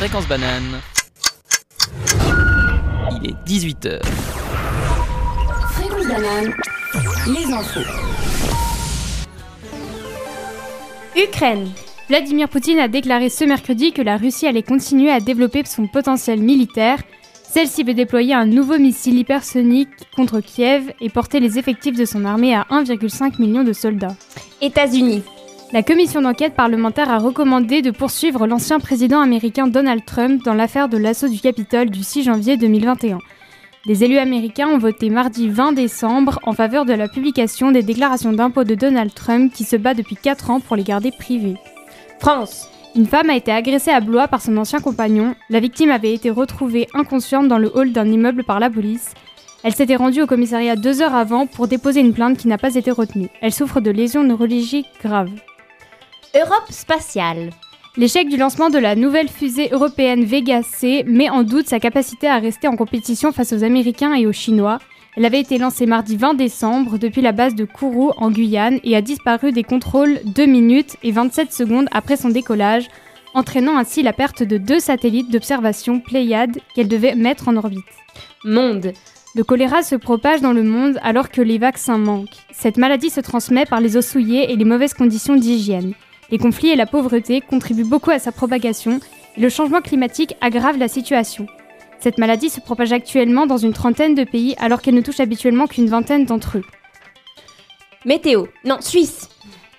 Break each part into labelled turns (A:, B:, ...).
A: Fréquence banane. Il est 18h.
B: Fréquence banane, les infos.
C: Ukraine. Vladimir Poutine a déclaré ce mercredi que la Russie allait continuer à développer son potentiel militaire. Celle-ci veut déployer un nouveau missile hypersonique contre Kiev et porter les effectifs de son armée à 1,5 million de soldats.
D: États-Unis.
C: La commission d'enquête parlementaire a recommandé de poursuivre l'ancien président américain Donald Trump dans l'affaire de l'assaut du Capitole du 6 janvier 2021. Les élus américains ont voté mardi 20 décembre en faveur de la publication des déclarations d'impôts de Donald Trump qui se bat depuis 4 ans pour les garder privées.
D: France.
C: Une femme a été agressée à Blois par son ancien compagnon. La victime avait été retrouvée inconsciente dans le hall d'un immeuble par la police. Elle s'était rendue au commissariat deux heures avant pour déposer une plainte qui n'a pas été retenue. Elle souffre de lésions neurologiques graves.
D: Europe spatiale.
C: L'échec du lancement de la nouvelle fusée européenne Vega C met en doute sa capacité à rester en compétition face aux Américains et aux Chinois. Elle avait été lancée mardi 20 décembre depuis la base de Kourou en Guyane et a disparu des contrôles 2 minutes et 27 secondes après son décollage, entraînant ainsi la perte de deux satellites d'observation Pléiade qu'elle devait mettre en orbite.
D: Monde.
C: Le choléra se propage dans le monde alors que les vaccins manquent. Cette maladie se transmet par les eaux souillées et les mauvaises conditions d'hygiène. Les conflits et la pauvreté contribuent beaucoup à sa propagation et le changement climatique aggrave la situation. Cette maladie se propage actuellement dans une trentaine de pays alors qu'elle ne touche habituellement qu'une vingtaine d'entre eux.
D: Météo. Non, Suisse.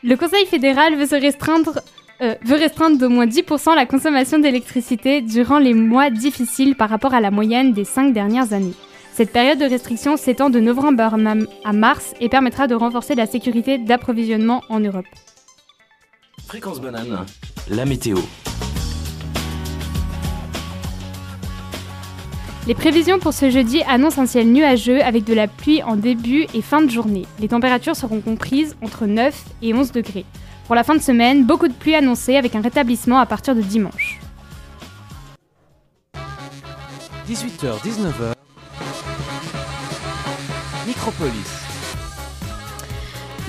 C: Le Conseil fédéral veut, se restreindre, euh, veut restreindre d'au moins 10% la consommation d'électricité durant les mois difficiles par rapport à la moyenne des cinq dernières années. Cette période de restriction s'étend de novembre à mars et permettra de renforcer la sécurité d'approvisionnement en Europe.
E: Fréquence banane, la météo.
C: Les prévisions pour ce jeudi annoncent un ciel nuageux avec de la pluie en début et fin de journée. Les températures seront comprises entre 9 et 11 degrés. Pour la fin de semaine, beaucoup de pluie annoncée avec un rétablissement à partir de dimanche.
E: 18h-19h. Micropolis.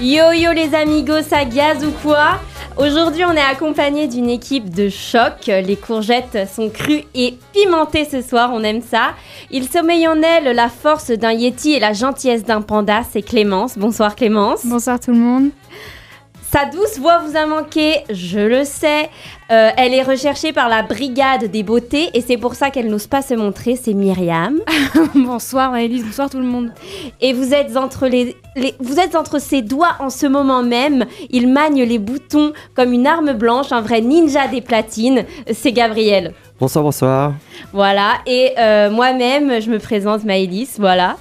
D: Yo yo les amigos, ça gaz ou quoi? Aujourd'hui, on est accompagné d'une équipe de choc. Les courgettes sont crues et pimentées ce soir, on aime ça. Il sommeille en elle la force d'un yeti et la gentillesse d'un panda, c'est Clémence. Bonsoir Clémence.
C: Bonsoir tout le monde.
D: Sa douce voix vous a manqué, je le sais. Euh, elle est recherchée par la brigade des beautés et c'est pour ça qu'elle n'ose pas se montrer, c'est Myriam.
C: bonsoir Maëlys, bonsoir tout le monde.
D: Et vous êtes, entre les, vous êtes entre ses doigts en ce moment même. Il magne les boutons comme une arme blanche, un vrai ninja des platines. C'est Gabriel.
F: Bonsoir, bonsoir.
D: Voilà, et euh, moi-même, je me présente Maëlys, voilà.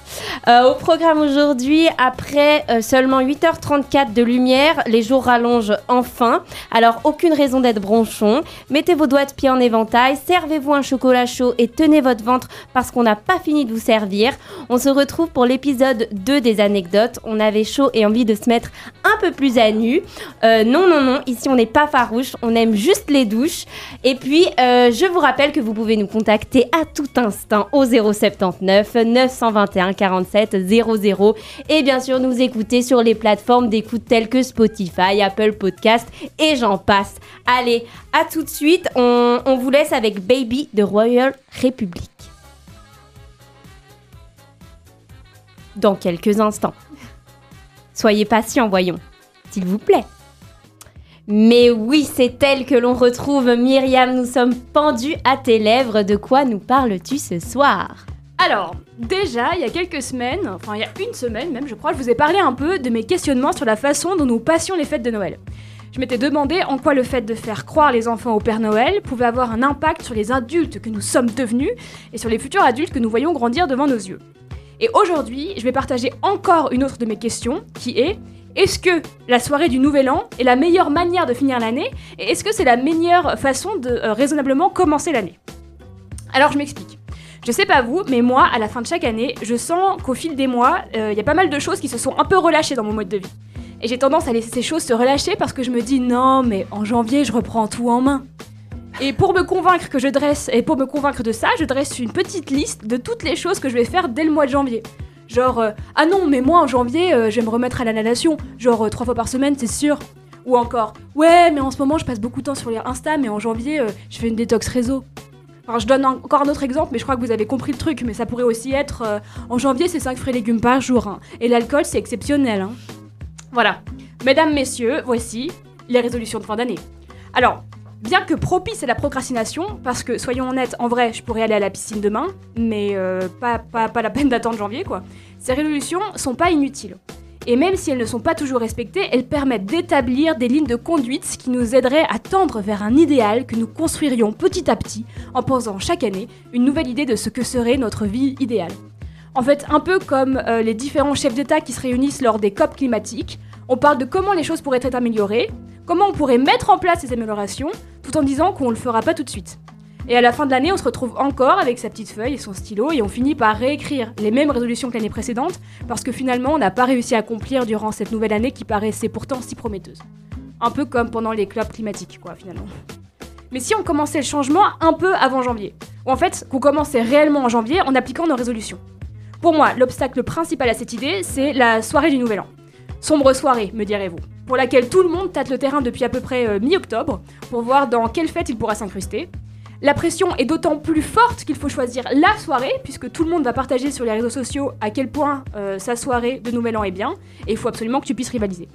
D: Euh, au programme aujourd'hui, après euh, seulement 8h34 de lumière, les jours rallongent enfin. Alors, aucune raison d'être bronchon. Mettez vos doigts de pied en éventail, servez-vous un chocolat chaud et tenez votre ventre parce qu'on n'a pas fini de vous servir. On se retrouve pour l'épisode 2 des anecdotes. On avait chaud et envie de se mettre un peu plus à nu. non, non, non, ici on n'est pas farouche, on aime juste les douches. Et puis, je vous rappelle que vous pouvez nous contacter à tout instant au 079 921 47 00 et bien sûr nous écouter sur les plateformes d'écoute telles que Spotify, Apple Podcast et j'en passe. Allez, à tout de suite, on, on vous laisse avec Baby de Royal Republic. Dans quelques instants. Soyez patients, voyons. S'il vous plaît. Mais oui, c'est elle que l'on retrouve. Myriam, nous sommes pendus à tes lèvres. De quoi nous parles-tu ce soir?
G: Alors, déjà, il y a quelques semaines, enfin il y a une semaine même, je crois, je vous ai parlé un peu de mes questionnements sur la façon dont nous passions les fêtes de Noël. Je m'étais demandé en quoi le fait de faire croire les enfants au Père Noël pouvait avoir un impact sur les adultes que nous sommes devenus et sur les futurs adultes que nous voyons grandir devant nos yeux. Et aujourd'hui, je vais partager encore une autre de mes questions qui est est-ce que la soirée du Nouvel An est la meilleure manière de finir l'année Et est-ce que c'est la meilleure façon de euh, raisonnablement commencer l'année? Alors je m'explique. Je sais pas vous, mais moi, à la fin de chaque année, je sens qu'au fil des mois, euh, il y a pas mal de choses qui se sont un peu relâchées dans mon mode de vie. Et j'ai tendance à laisser ces choses se relâcher parce que je me dis non, mais en janvier, je reprends tout en main. Et pour me convaincre que je dresse, et pour me convaincre de ça, je dresse une petite liste de toutes les choses que je vais faire dès le mois de janvier. Genre, euh, ah non, mais moi en janvier, euh, je vais me remettre à la natation. Genre, euh, trois fois par semaine, c'est sûr. Ou encore, ouais, mais en ce moment, je passe beaucoup de temps sur les Insta, mais en janvier, je fais une détox réseau. Enfin, je donne encore un autre exemple, mais je crois que vous avez compris le truc. Mais ça pourrait aussi être en janvier, c'est 5 fruits et légumes par jour. hein. Et l'alcool, c'est exceptionnel. hein. Voilà. Mesdames, messieurs, voici les résolutions de fin d'année. Alors, bien que propice à la procrastination, parce que soyons honnêtes, en vrai, je pourrais aller à la piscine demain, mais euh, pas, la peine d'attendre janvier, quoi. Ces résolutions sont pas inutiles. Et même si elles ne sont pas toujours respectées, elles permettent d'établir des lignes de conduite qui nous aideraient à tendre vers un idéal que nous construirions petit à petit en posant chaque année une nouvelle idée de ce que serait notre vie idéale. En fait, un peu comme euh, les différents chefs d'État qui se réunissent lors des COP climatiques, on parle de comment les choses pourraient être améliorées, comment on pourrait mettre en place ces améliorations, tout en disant qu'on ne le fera pas tout de suite? Et à la fin de l'année, on se retrouve encore avec sa petite feuille et son stylo et on finit par réécrire les mêmes résolutions que l'année précédente parce que finalement on n'a pas réussi à accomplir durant cette nouvelle année qui paraissait pourtant si prometteuse. Un peu comme pendant les clubs climatiques, quoi, finalement. Mais si on commençait le changement un peu avant janvier, ou en fait qu'on commençait réellement en janvier en appliquant nos résolutions. Pour moi, l'obstacle principal à cette idée, c'est la soirée du Nouvel An. Sombre soirée, me direz-vous, pour laquelle tout le monde tâte le terrain depuis à peu près euh, mi-octobre pour voir dans quelle fête il pourra s'incruster. La pression est d'autant plus forte qu'il faut choisir la soirée, puisque tout le monde va partager sur les réseaux sociaux à quel point euh, sa soirée de Nouvel An est bien, et il faut absolument que tu puisses rivaliser.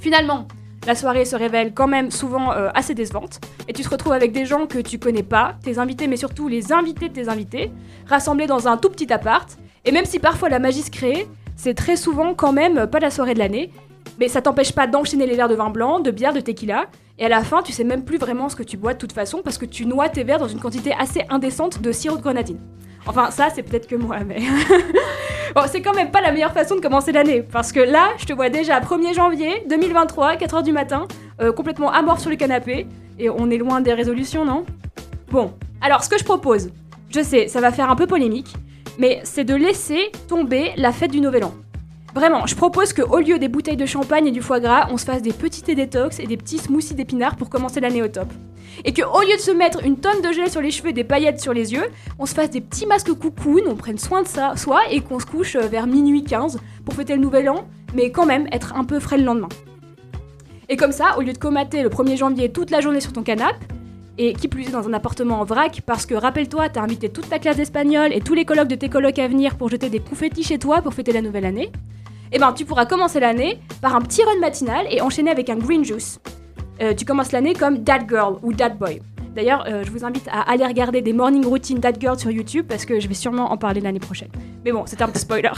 G: Finalement, la soirée se révèle quand même souvent euh, assez décevante, et tu te retrouves avec des gens que tu connais pas, tes invités, mais surtout les invités de tes invités, rassemblés dans un tout petit appart, et même si parfois la magie se crée, c'est très souvent quand même pas la soirée de l'année, mais ça t'empêche pas d'enchaîner les verres de vin blanc, de bière, de tequila, et à la fin, tu sais même plus vraiment ce que tu bois de toute façon parce que tu noies tes verres dans une quantité assez indécente de sirop de grenadine. Enfin, ça, c'est peut-être que moi, mais. bon, c'est quand même pas la meilleure façon de commencer l'année parce que là, je te vois déjà 1er janvier 2023, 4h du matin, euh, complètement amorphe sur le canapé, et on est loin des résolutions, non? Bon, alors ce que je propose, je sais, ça va faire un peu polémique, mais c'est de laisser tomber la fête du Nouvel An. Vraiment, je propose qu'au lieu des bouteilles de champagne et du foie gras, on se fasse des petits thés détox et des petits smoothies d'épinards pour commencer l'année au top. Et qu'au lieu de se mettre une tonne de gel sur les cheveux et des paillettes sur les yeux, on se fasse des petits masques cocoon, on prenne soin de ça, soi et qu'on se couche euh, vers minuit 15 pour fêter le nouvel an, mais quand même être un peu frais le lendemain. Et comme ça, au lieu de comater le 1er janvier toute la journée sur ton canapé, et qui plus est dans un appartement en vrac, parce que rappelle-toi, t'as invité toute ta classe d'espagnol et tous les colocs de tes colocs à venir pour jeter des confettis chez toi pour fêter la nouvelle année, et ben tu pourras commencer l'année par un petit run matinal et enchaîner avec un green juice. Euh, tu commences l'année comme That Girl ou That Boy. D'ailleurs, euh, je vous invite à aller regarder des morning routines That Girl sur YouTube parce que je vais sûrement en parler l'année prochaine. Mais bon, c'est un petit spoiler.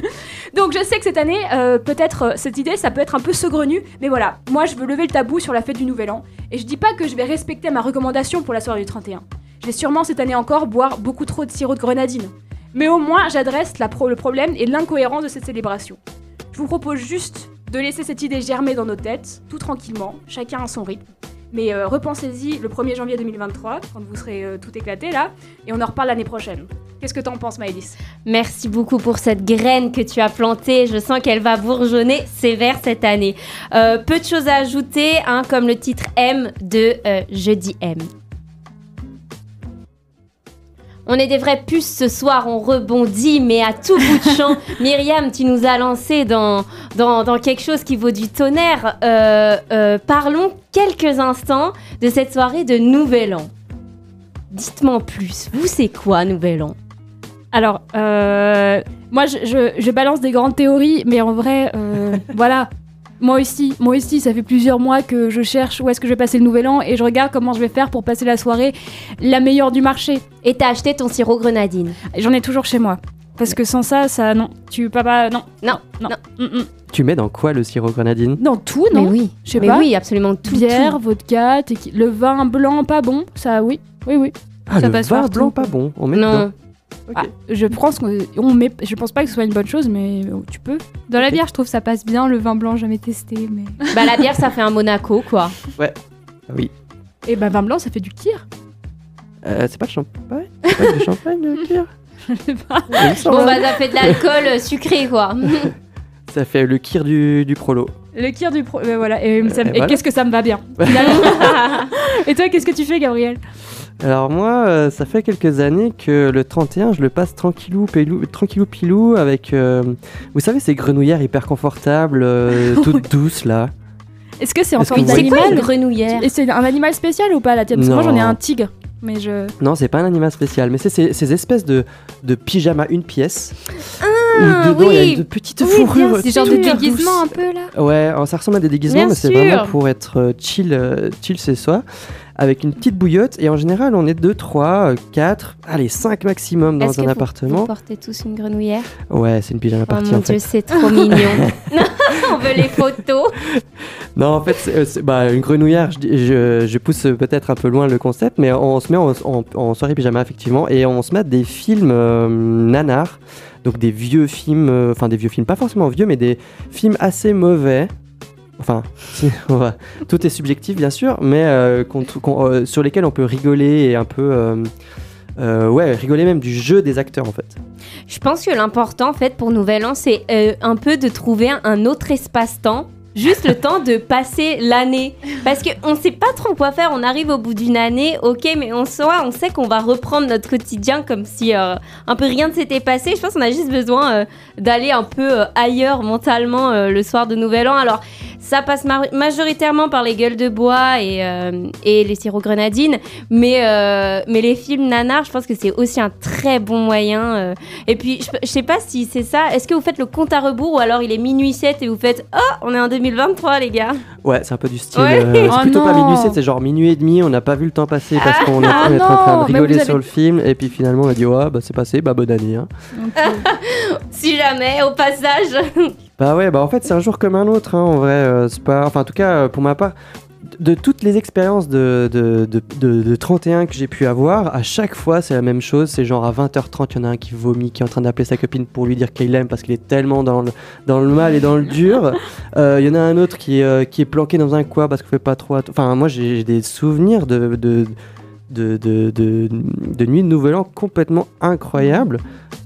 G: Donc je sais que cette année, euh, peut-être cette idée, ça peut être un peu saugrenue, mais voilà, moi je veux lever le tabou sur la fête du Nouvel An. Et je dis pas que je vais respecter ma recommandation pour la soirée du 31. Je vais sûrement cette année encore boire beaucoup trop de sirop de grenadine. Mais au moins, j'adresse le problème et l'incohérence de cette célébration. Je vous propose juste de laisser cette idée germer dans nos têtes, tout tranquillement, chacun à son rythme. Mais euh, repensez-y le 1er janvier 2023, quand vous serez euh, tout éclaté là, et on en reparle l'année prochaine. Qu'est-ce que t'en penses, Maëlys?
D: Merci beaucoup pour cette graine que tu as plantée. Je sens qu'elle va bourgeonner sévère cette année. Euh, peu de choses à ajouter, hein, comme le titre M de Jeudi M. On est des vraies puces ce soir, on rebondit, mais à tout bout de champ. Myriam, tu nous as lancé dans, dans, dans quelque chose qui vaut du tonnerre. Euh, euh, parlons quelques instants de cette soirée de Nouvel An. Dites-moi en plus, vous c'est quoi Nouvel An?
C: Alors, euh, moi, je, je- je balance des grandes théories, mais en vrai, voilà. Moi aussi, moi aussi, ça fait plusieurs mois que je cherche où est-ce que je vais passer le nouvel an et je regarde comment je vais faire pour passer la soirée la meilleure du marché.
D: Et t'as acheté ton sirop grenadine?
C: J'en ai toujours chez moi. Parce que sans ça, ça, non. Tu peux pas, non.
D: Non,
C: non.
D: non.
C: Mm, mm.
A: Tu mets dans quoi le sirop grenadine?
C: Dans tout, non?
D: Mais oui,
C: Je sais
D: mais
C: pas.
D: oui, absolument tout.
C: Bière,
D: tout.
C: vodka, tequi- le vin blanc pas bon, ça, oui. Oui, oui.
A: Ah,
C: Ça
A: le
C: passe
A: vin
C: partout.
A: blanc pas bon. On met
D: Non,
A: dedans.
C: Ah, je pense qu'on on met, je pense pas que ce soit une bonne chose, mais tu peux. Dans la bière, je trouve ça passe bien. Le vin blanc, jamais testé, mais.
D: bah la bière ça fait un Monaco quoi.
C: Et bah, vin blanc, ça fait du kir.
A: Euh, c'est pas le champagne C'est pas du champagne, le kir
C: Je sais pas.
D: Bon bah ça fait de l'alcool euh, sucré quoi.
A: Ça fait le kir du, du prolo.
C: Le kir du pro. euh, voilà. Et, ça-
A: Et
C: et
A: voilà.
C: qu'est-ce que ça me va bien. et toi, qu'est-ce que tu fais, Gabriel?
A: Alors moi, euh, ça fait quelques années que le 31, je le passe tranquillou, pilou, tranquillou pilou avec, euh, vous savez, ces grenouillères hyper confortables, euh, toutes douces là.
C: Est-ce que c'est en
A: Est-ce
C: forme
A: que vous
D: c'est quoi une grenouillère
C: Et c'est un animal spécial ou pas la tienne? Parce que moi, j'en ai
A: Non.
C: un tigre.
G: mais je.
A: Non, c'est pas un animal spécial, mais c'est ces, ces espèces de, de pyjamas une pièce.
D: Ah,
A: dedans il y a
D: oui.
A: une petite
D: Oui,
A: fourrure.
C: C'est genre de déguisement un peu là.
A: Ouais, alors ça ressemble à des déguisements,
D: Bien
A: mais c'est vraiment pour être euh, chill, euh, chill chez soi, avec une petite bouillotte. Et en général, on est 2, 3, 4, allez, 5 maximum dans
D: que
A: un
D: vous-
A: appartement.
D: Vous portez tous une grenouillère?
A: Ouais, c'est une pyjama
D: Oh
A: party
D: mon
A: en
D: dieu, c'est trop mignon. On veut les photos.
A: Non, en fait, c'est- euh, bah, une grenouillère, je, dis- je, je pousse peut-être un peu loin le concept, mais on se met en, en- en soirée pyjama, effectivement, et on se met des films euh, nanars, donc des vieux films, euh, enfin des vieux films, pas forcément vieux, mais des films assez mauvais. Enfin, tout est subjectif, bien sûr, mais euh, euh, sur lesquels on peut rigoler et un peu. ouais, rigoler même du jeu des acteurs, en fait.
D: Je pense que l'important, en fait, pour Nouvel An, c'est un peu de trouver un autre espace-temps. Juste le temps de passer l'année. Parce qu'on ne sait pas trop quoi faire. On arrive au bout d'une année, ok, mais on, soit, on sait qu'on va reprendre notre quotidien comme si euh, un peu rien ne s'était passé. Je pense qu'on a juste besoin euh, d'aller un peu euh, ailleurs mentalement le soir de Nouvel An. Alors, ça passe ma- majoritairement par les gueules de bois et, euh, et les sirops grenadines. Mais, euh, mais les films nanars, je pense que c'est aussi un très bon moyen. euh, et puis, je, je sais pas si c'est ça. Est-ce que vous faites le compte à rebours ou alors il est minuit 7 et vous faites Oh, on est en 2023, les gars?
A: Ouais, c'est un peu du style.
D: Ouais.
A: euh, c'est
G: Oh
A: plutôt pas
G: non.
A: minuit 7, c'est genre minuit et demi, on n'a pas vu le temps passer parce qu'on est,
G: Ah
A: on est en train
G: non,
A: de
G: mais
A: rigoler
G: vous avez-
A: sur le film, et puis finalement on a dit ouais, bah c'est passé, bah bonne année. Hein.
D: Si jamais, au passage.
A: Bah ouais, bah en fait c'est un jour comme un autre, hein, en vrai, euh, c'est pas. Enfin en tout cas, euh, pour ma part. De toutes les expériences de, de, de, de- de 31 que j'ai pu avoir, à chaque fois c'est la même chose. C'est genre à 20h30, il y en a un qui vomit, qui est en train d'appeler sa copine pour lui dire qu'il l'aime parce qu'il est tellement dans le, dans le mal et dans le dur. Euh, Il y en a un autre qui, est, euh, qui est planqué dans un coin parce qu'il fait pas trop. Enfin, moi j'ai j'ai des souvenirs de, de, de, de, de, de nuits de Nouvel An complètement incroyables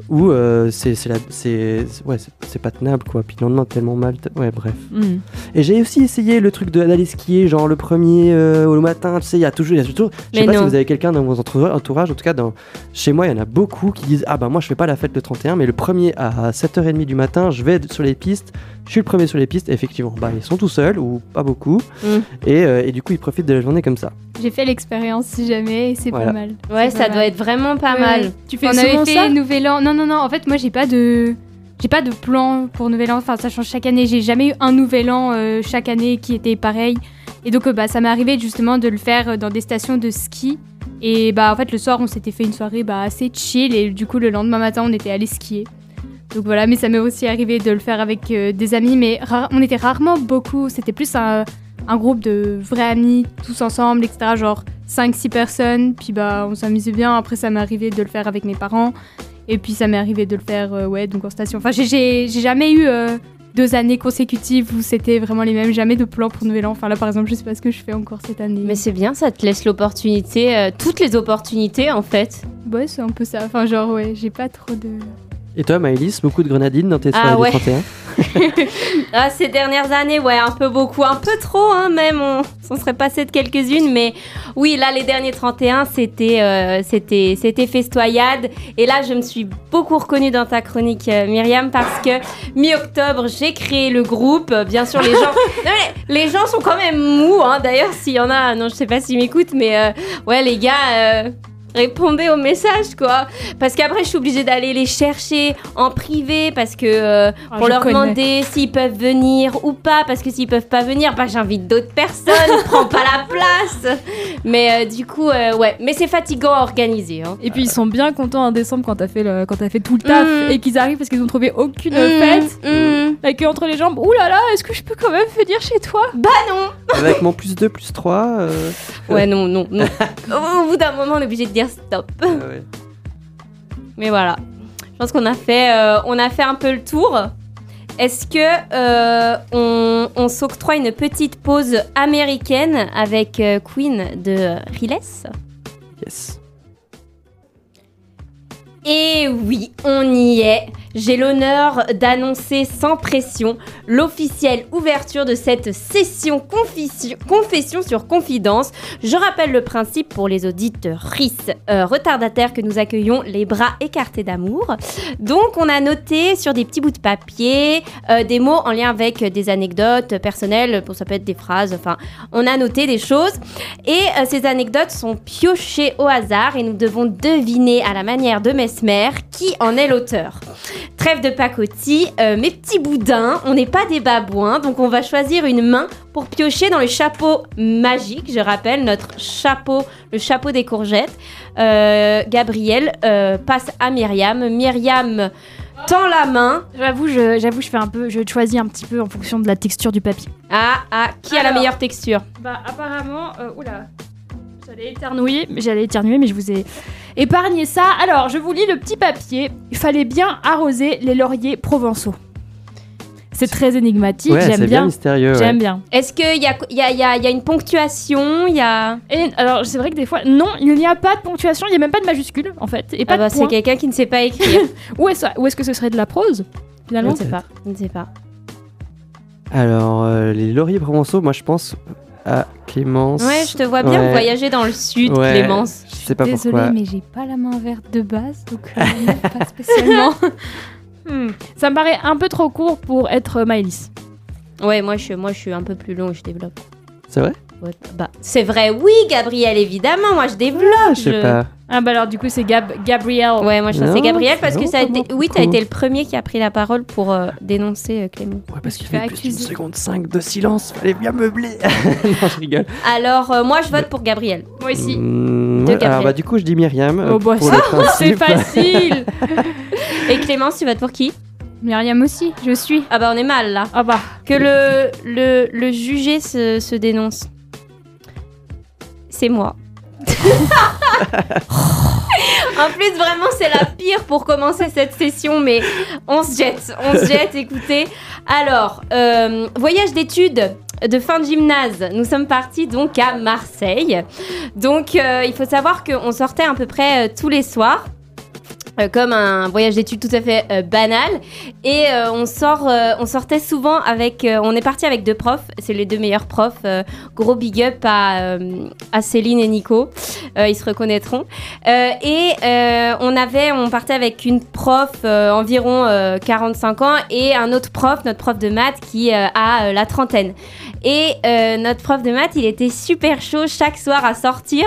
A: où euh, c'est c'est la- c'est- c'est- ouais, pas tenable quoi. Puis le lendemain, tellement mal. Ouais, bref.
G: Hmm.
A: Et j'ai aussi essayé le truc de- d'aller skier, genre le premier euh, au matin, tu sais, il y a toujours. il Y a toujours je sais pas si vous avez quelqu'un dans vos entoura- entourages, en tout cas dans, chez moi, il y en a beaucoup qui disent Ah bah moi je fais pas la fête le 31, mais le premier à 7h30 du matin, je vais sur les pistes, je suis le premier sur les pistes, et effectivement, bah ils sont tout seuls, ou pas beaucoup,
D: Mm.
A: et, euh, et du coup ils profitent de la journée comme ça.
C: J'ai fait l'expérience si jamais et c'est
A: Voilà.
C: pas mal.
D: Ouais, ça doit être vraiment pas
C: Ouais,
D: mal.
C: ouais.
G: Tu fais
C: On
G: souvent
C: avait fait
G: ça?
C: Nouvel An. Non, non, non. En fait, moi, j'ai pas de. J'ai pas de plan pour Nouvel An. Enfin, ça change chaque année. J'ai jamais eu un Nouvel An euh, chaque année qui était pareil. Et donc, euh, bah, ça m'est arrivé justement de le faire euh, dans des stations de ski. Et bah, en fait, le soir, on s'était fait une soirée bah, assez chill. Et du coup, le lendemain matin, on était allé skier. Donc voilà, mais ça m'est aussi arrivé de le faire avec des amis. Mais on était rarement beaucoup. C'était plus un, un groupe de vrais amis, tous ensemble, etc. Genre 5-6 personnes. Puis bah, on s'amusait bien. Après, ça m'est arrivé de le faire avec mes parents. Et puis ça m'est arrivé de le faire, euh, ouais, donc en station. Enfin, j'ai- jamais eu euh, deux années consécutives où c'était vraiment les mêmes. Jamais de plan pour Nouvel An. Enfin là, par exemple, je sais pas ce que je fais encore cette année.
D: Mais c'est bien, ça te laisse l'opportunité, euh, toutes les opportunités en fait.
C: ouais, c'est un peu ça. Enfin, genre, ouais, j'ai pas trop de.
A: Et toi, Maëlys, beaucoup de grenadines dans tes
D: Ah
A: soirées
D: ouais.
A: du 31
D: Ah, ces dernières années, ouais, un peu beaucoup, un peu trop, hein, même. On s'en serait passé de quelques-unes, mais oui, là, les derniers 31, c'était, euh, c'était, c'était festoyade. Et là, je me suis beaucoup reconnue dans ta chronique, euh, Myriam, parce que mi-octobre, j'ai créé le groupe. Euh, Bien sûr, les gens, Non, les gens sont quand même mous. Hein. D'ailleurs, s'il y en a, non, je sais pas s'ils m'écoutent, mais euh, ouais, les gars. Répondez aux messages quoi parce qu'après je suis obligée d'aller les chercher en privé parce que euh,
C: Ah,
D: pour leur
C: connais.
D: demander s'ils peuvent venir ou pas, parce que s'ils peuvent pas venir, bah j'invite d'autres personnes, prends pas la place. Mais euh, du coup, euh, ouais, mais c'est fatigant à organiser. Hein.
G: Et puis ils sont bien contents en décembre quand t'as fait, le- quand t'as fait tout le taf
D: Mm.
G: et qu'ils arrivent parce qu'ils ont trouvé aucune
D: Mmh,
G: fête.
D: mmh.
G: La queue entre les jambes. Ouh là là, est-ce que je peux quand même venir chez toi?
D: Bah non.
A: Avec mon plus 2, plus 3. euh,
D: Ouais, non, non, non. Au bout d'un moment, on est obligé de dire stop.
A: ah ouais.
D: Mais voilà, je pense qu'on a fait, euh, on a fait un peu le tour. Est-ce que euh, on, on s'octroie une petite pause américaine avec euh, Queen de Riles?
A: Yes.
D: Et oui, on y est. J'ai l'honneur d'annoncer sans pression l'officielle ouverture de cette session confession, sur confidence. Je rappelle le principe pour les auditeurs RIS retardataires que nous accueillons les bras écartés d'amour. Donc on a noté sur des petits bouts de papier euh, des mots en lien avec des anecdotes personnelles, ça peut être des phrases, enfin on a noté des choses. Et euh, ces anecdotes sont piochées au hasard et nous devons deviner à la manière de Mesmer qui en est l'auteur. Trêve de pacotille, euh, mes petits boudins, on n'est pas des babouins, donc on va choisir une main pour piocher dans le chapeau magique. Je rappelle notre chapeau, le chapeau des courgettes. Euh, Gabriel euh, passe à Myriam. Myriam tend la main.
G: J'avoue, je, j'avoue, je fais un peu, je choisis un petit peu en fonction de la texture du papier.
D: Ah, ah, qui a la meilleure texture?
G: Bah apparemment, oula, j'allais éternuer, mais j'allais éternuer, mais je vous ai épargné ça. Alors, je vous lis le petit papier. Il fallait bien arroser les lauriers provençaux. C'est très énigmatique,
A: Ouais, c'est
G: j'aime
A: bien
G: bien.
A: mystérieux. ouais.
G: J'aime bien.
D: Est-ce qu'il y a, y, a, y, a, y a une ponctuation Il y a...
G: Et alors, c'est vrai que des fois, non, il n'y a pas de ponctuation, il n'y a même pas de majuscule en fait, et pas
D: Ah bah,
G: de
D: c'est quelqu'un qui ne sait pas écrire.
G: Où est-ce où est-ce que ce serait de la prose
D: Je
G: finalement
D: ne sais pas. Je ne sais pas.
A: Alors, euh, les lauriers provençaux, moi je pense à Clémence.
D: Ouais, je te vois bien
A: Ouais.
D: voyager dans le sud,
A: Ouais.
D: Clémence.
A: Je sais pas
C: Désolée,
A: pourquoi.
C: mais j'ai pas la main verte de base, donc euh, non, pas spécialement.
G: Hmm, Ça me paraît un peu trop court pour être Maëlys.
D: Ouais, moi je, moi je suis un peu plus long, je développe.
A: C'est vrai?
D: Bah, c'est vrai, oui, Gabriel, évidemment, moi je développe.
A: Ah, Je sais pas.
G: Ah bah alors du coup c'est Gab Gabriel.
D: Ouais, moi je pense que c'est
A: Non,
D: Gabriel parce que ça a été... oui, t'as été le premier qui a pris la parole pour euh, dénoncer euh, Clément.
A: Ouais, parce qu'il
C: fait
A: plus d'une seconde 5 de silence, fallait bien meubler. non, je rigole.
D: Alors, euh, moi je vote pour Gabriel.
G: Moi aussi.
A: Mm,
D: De
A: ouais, alors,
D: Gabriel.
A: bah, du coup, je dis Myriam.
G: Oh, bah, C'est facile.
D: Et Clémence, tu votes pour qui?
C: Myriam aussi, je suis.
D: Ah bah on est mal là.
G: Ah bah.
D: Que le, le, le jugé se, se dénonce. C'est moi. en plus, vraiment, c'est la pire pour commencer cette session, mais on se jette, on se jette, écoutez. Alors, euh, voyage d'études de fin de gymnase, nous sommes partis donc à Marseille. Donc, euh, il faut savoir qu'on sortait à peu près euh, tous les soirs. Euh, comme un voyage d'études tout à fait euh, banal. Et euh, on sort euh, on sortait souvent avec euh, on est parti avec deux profs. C'est les deux meilleurs profs gros big up à, à Céline et Nico. Ils se reconnaîtront. Et on avait on partait avec une prof environ euh, 45 ans et un autre prof notre prof de maths qui a la trentaine. Et notre prof de maths il était super chaud chaque soir à sortir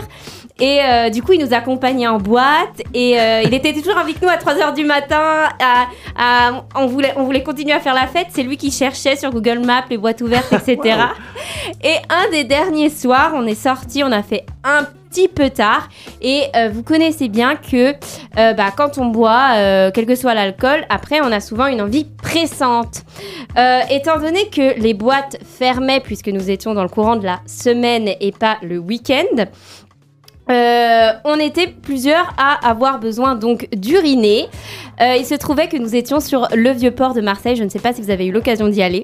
D: et euh, du coup, il nous accompagnait en boîte et euh, il était toujours avec nous à 3h du matin. À, à- on, voulait, on voulait continuer à faire la fête. C'est lui qui cherchait sur Google Maps les boîtes ouvertes, etc. Et un des derniers soirs, on est sorti, on a fait un petit peu tard. Et euh, vous connaissez bien que euh, bah, quand on boit, euh, quel que soit l'alcool, après, on a souvent une envie pressante. Étant donné que les boîtes fermaient, puisque nous étions dans le courant de la semaine et pas le week-end, euh, on était plusieurs à avoir besoin donc d'uriner. Euh, il se trouvait que nous étions sur le vieux port de Marseille. Je ne sais pas si vous avez eu l'occasion d'y aller,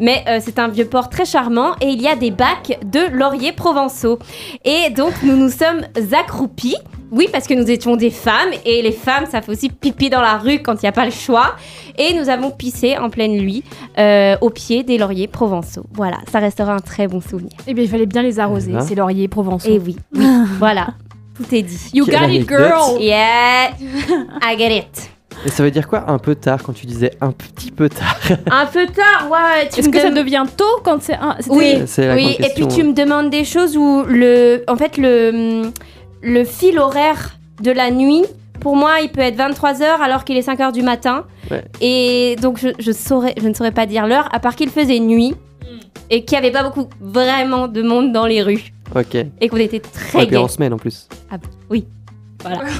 D: mais euh, c'est un vieux port très charmant et il y a des bacs de lauriers provençaux. Et donc nous nous sommes accroupis. Oui, parce que nous étions des femmes et les femmes, ça fait aussi pipi dans la rue quand il n'y a pas le choix. Et nous avons pissé en pleine nuit euh, au pied des lauriers provençaux. Voilà, ça restera un très bon souvenir.
G: Eh bien il fallait bien les arroser,
A: Hein
G: ces lauriers provençaux.
D: Et oui, oui, voilà, tout est dit.
G: You got it girl.
D: Yeah, I get it.
A: Et ça veut dire quoi un peu tard quand tu disais un petit peu tard?
D: Un peu tard, ouais.
G: Est-ce que ça devient tôt quand c'est un
D: Oui,
A: C'est la
D: oui.
A: grande
D: Et puis tu me demandes des choses où le, en fait, le, le fil horaire de la nuit, pour moi, il peut être 23 h alors qu'il est 5 h du matin.
A: Ouais.
D: Et donc je, je saurais, je ne saurais pas dire l'heure, à part qu'il faisait nuit et qu'il n'y avait pas beaucoup vraiment de monde dans les rues
A: Ok.
D: et qu'on était très
A: Ouais, puis
D: gays.
A: en semaine en plus.
D: Voilà.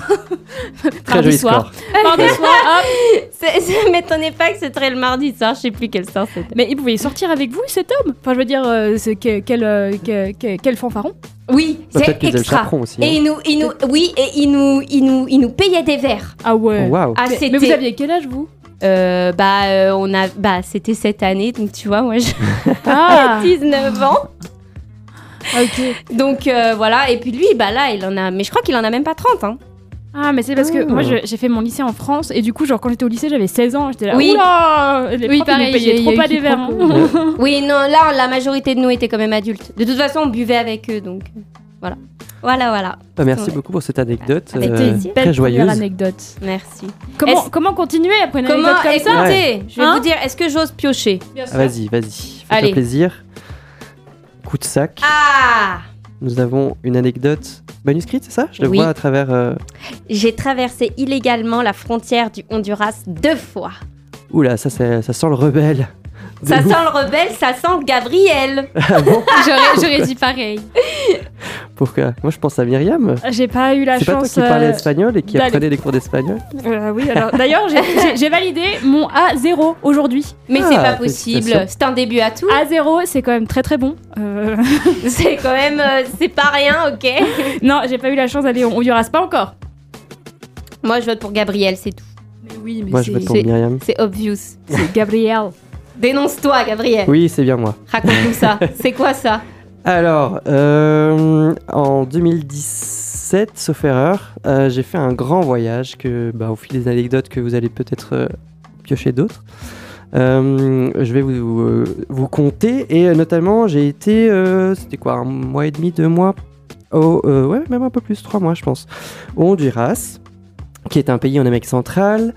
A: Très
G: Mardi
A: joli
G: soir.
A: score.
G: Mardi soir, hop.
D: M'étonnait pas que ce serait le mardi soir, je sais plus quel soir c'était.
G: Mais il pouvait sortir avec vous cet homme Enfin je veux dire, euh, c'est que- quel, euh, que- que- quel fanfaron
D: Oui,
A: Bah,
D: c'est extra. Et
A: hein.
D: il nous, il nous, oui, et il nous, il nous, il nous payait des verres.
G: Ah ouais.
A: Oh, Waouh.
D: Ah,
G: mais, mais vous aviez quel âge vous?
D: Euh, bah, euh, on a, bah, c'était cette année, donc tu vois, moi, j'ai
G: Ah
D: 19 ans,
G: ok.
D: donc euh, voilà. Et puis lui, bah là, il en a, mais je crois qu'il en a même pas 30, hein.
C: Ah, mais c'est parce que
A: Ah.
C: moi je- j'ai fait mon lycée en France et du coup, genre quand j'étais au lycée, j'avais 16 ans. J'étais là,
D: Oui.
C: oula Les
G: Oui,
C: profs, ils
G: pareil,
C: nous payaient
G: j'ai-
C: trop
G: il y a
C: pas des verres. hein.
D: Oui, non, là, la majorité de nous étaient quand même adultes. De toute façon, on buvait avec eux, donc euh, voilà. Voilà, voilà.
A: Bah, merci
D: Ouais.
A: beaucoup pour cette anecdote
D: Avec
A: euh, très joyeuse.
C: anecdote.
D: Merci.
C: Comment,
D: Est-ce-
C: comment continuer après une
D: Comment
C: anecdote comme ça?
D: Écoutez, je vais
C: Hein?
D: vous dire, est-ce que j'ose piocher?
A: Ah, vas-y, vas-y, fais-toi
D: Allez.
A: plaisir. Coup de sac.
D: Ah
A: Nous avons une anecdote manuscrite, c'est ça? Je le
D: Oui.
A: vois à travers. euh,
D: J'ai traversé illégalement la frontière du Honduras deux fois.
A: Oula, ça, c'est- ça sent le rebelle. De
D: Ça
A: ouf.
D: sent le rebelle, ça sent le Gabriel.
A: Ah bon?
C: J'aurais j'aurais dit pareil.
A: Pourquoi Moi, je pense à Myriam.
C: J'ai pas eu la
A: C'est pas toi
C: chance.
A: qui parlais
C: euh,
A: espagnol et qui
C: d'aller-
A: apprenait des cours d'espagnol
C: euh, oui, alors d'ailleurs, j'ai- j'ai- j'ai validé mon A0 aujourd'hui.
D: Mais
A: Ah,
D: c'est pas possible. C'est un début à tout.
C: A0, c'est quand même très très bon. Euh,
D: C'est quand même, euh, c'est pas rien, ok
C: non, j'ai pas eu la chance d'aller au Honduras, pas encore.
D: Moi, je vote pour Gabriel, c'est tout.
C: Mais oui, mais
A: Moi, je vote pour
D: c'est-
A: Myriam.
D: C'est obvious.
C: c'est Gabriel.
D: Dénonce-toi, Gabriel.
A: Oui, c'est bien moi.
D: Raconte-nous ça. C'est quoi ça?
A: Alors, euh, en 2017, sauf erreur, euh, j'ai fait un grand voyage que, bah, au fil des anecdotes que vous allez peut-être euh, piocher d'autres, je vais vous, vous compter. Et notamment, j'ai été, c'était quoi, un mois et demi, deux mois au, ouais, même un peu plus, trois mois, je pense, au Honduras, qui est un pays en Amérique centrale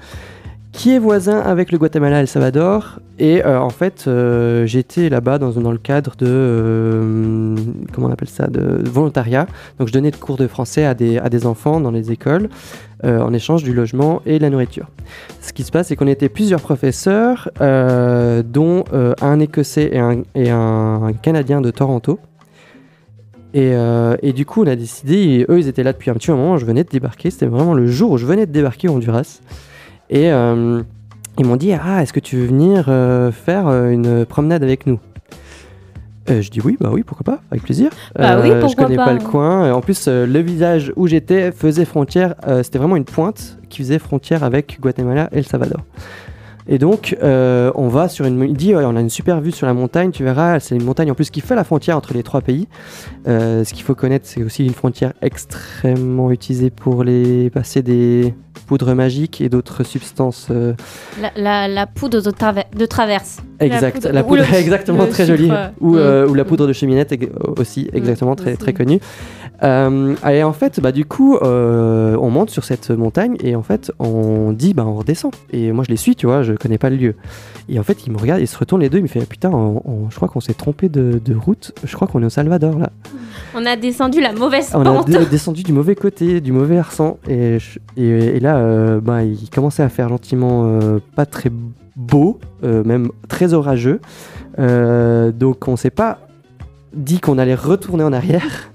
A: qui est voisin avec le Guatemala et El Salvador. Et euh, en fait, euh, j'étais là-bas dans, le cadre de. euh, comment on appelle ça De volontariat. Donc, je donnais des cours de français à des, enfants dans les écoles en échange du logement et de la nourriture. Ce qui se passe, c'est qu'on était plusieurs professeurs, dont un Écossais et un, Canadien de Toronto. Et, et du coup, on a décidé, eux, ils étaient là depuis un petit moment, je venais de débarquer, c'était vraiment le jour où je venais de débarquer au Honduras. Et euh, ils m'ont dit, ah, est-ce que tu veux venir euh, faire euh, une promenade avec nous? Je dis oui, bah oui, pourquoi pas, avec plaisir.
D: Bah oui,
A: Je connais pas,
D: pas,
A: le coin. En plus, le village où j'étais faisait frontière, c'était vraiment une pointe qui faisait frontière avec Guatemala et El Salvador. Et donc, euh, on va sur une. Il dit, ouais, on a une super vue sur la montagne, tu verras, c'est une montagne en plus qui fait la frontière entre les trois pays. Euh, ce qu'il faut connaître, c'est aussi une frontière extrêmement utilisée pour les passer des poudres magiques et d'autres substances. euh,
D: la, la- la poudre de, traver- de traverse.
A: exact,
C: poudre-
A: la
C: ou
A: poudre, exactement très jolie,
C: euh,
A: ou,
D: mm.
A: euh, ou la poudre de cheminette aussi, exactement très très connue. Euh, et en fait, bah du coup, on monte sur cette montagne et en fait, on dit, bah on redescend. Et moi, je les suis, tu vois, je connais pas le lieu. Et en fait, ils me regardent, ils se retournent les deux, ils me font, putain, on- on- je crois qu'on s'est trompé de, de route. Je crois qu'on est au Salvador là.
D: On a descendu la mauvaise
A: On a descendu du mauvais côté, du mauvais versant. Et, je- et, et là, euh, bah, il commençait à faire gentiment euh, pas très beau, euh, même très orageux. Donc on s'est pas dit qu'on allait retourner en arrière.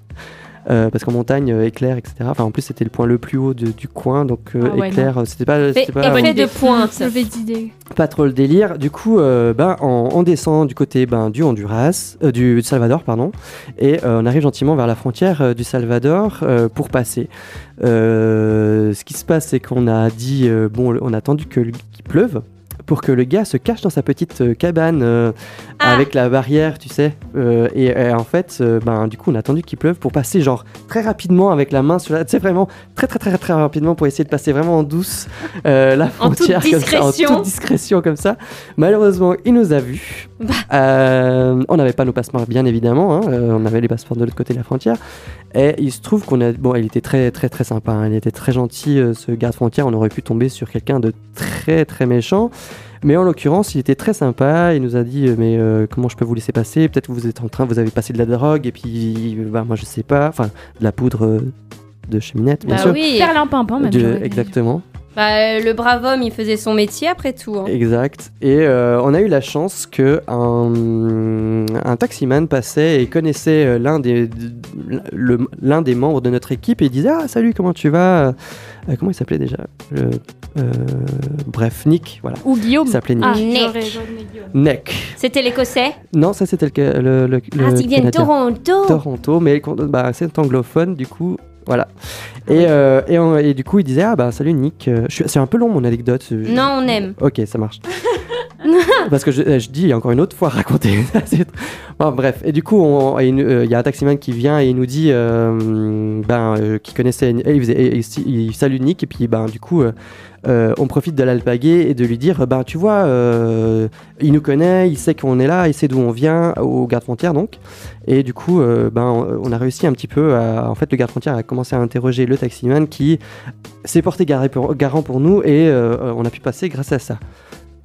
A: Euh, parce qu'en montagne, euh, éclair, etc. Enfin, en plus, c'était le point le plus haut de- du coin, donc euh,
C: Ah ouais,
A: éclair, c'était pas, c'était pas,
D: de pointe.
A: Pas trop le délire. Du coup, euh, ben, on, on descend du côté ben, du Honduras, euh, du Salvador, pardon, et euh, on arrive gentiment vers la frontière euh, du Salvador euh, pour passer. Euh, ce qui se passe, c'est qu'on a dit, euh, bon, on a attendu que, qu'il pleuve pour que le gars se cache dans sa petite euh, cabane euh,
D: Ah.
A: avec la barrière, tu sais. Euh, et, et en fait, euh, ben, du coup, on a attendu qu'il pleuve pour passer genre très rapidement avec la main sur la... Tu sais, vraiment très très très très rapidement pour essayer de passer vraiment en douce la
D: En toute
A: frontière comme ça, en
D: discrétion.
A: toute discrétion comme ça. Malheureusement, il nous a vus.
D: Bah.
A: Euh, on n'avait pas nos passeports, bien évidemment. hein, euh, on avait les passeports de l'autre côté de la frontière. Et il se trouve qu'on a. Bon, il était très, très, très sympa. hein, il était très gentil, euh, ce garde frontière. On aurait pu tomber sur quelqu'un de très, très méchant. Mais en l'occurrence, il était très sympa. Il nous a dit euh, Mais euh, comment je peux vous laisser passer? Peut-être que vous êtes en train, vous avez passé de la drogue. Et puis, bah, moi, je sais pas. Enfin, de la poudre euh, de cheminette, bien
D: Bah
A: sûr.
D: oui.
C: Perlimpinpin, même.
A: De- exactement.
D: Bah, le brave homme, il faisait son métier après tout. hein.
A: Exact. Et euh, on a eu la chance que un, un taximan passait et connaissait euh, l'un des le- l'un des membres de notre équipe et il disait ah salut comment tu vas? Euh, comment il s'appelait déjà? Le- euh, bref Nick voilà
C: Ou Guillaume.
A: il s'appelait Nick
C: Ah,
D: Nick.
C: Guillaume.
A: Neck
D: C'était l'écossais?
A: non ça c'était le, le, le,
D: Ah,
A: le
D: il vient de. Toronto.
A: Toronto mais bah, c'est anglophone du coup voilà et, euh, et, on- et du coup il disait ah bah salut Nick Euh, je suis- c'est un peu long mon anecdote je-
D: Non, on aime.
A: Ok, ça marche. Parce que je, euh, je dis encore une autre fois raconter. Bref, et du coup, euh, il y a un taximan qui vient et il nous dit euh, ben, euh, qui connaissait, il, faisait- salue Nick et puis ben, du coup on profite de l'alpaguer et de lui dire ben tu vois il nous connaît, il sait qu'on est là, il sait d'où on vient au garde frontière donc et du coup ben on a réussi un petit peu à en fait le garde frontière a commencé à interroger le taximan qui s'est porté garant pour nous et on a pu passer grâce à ça.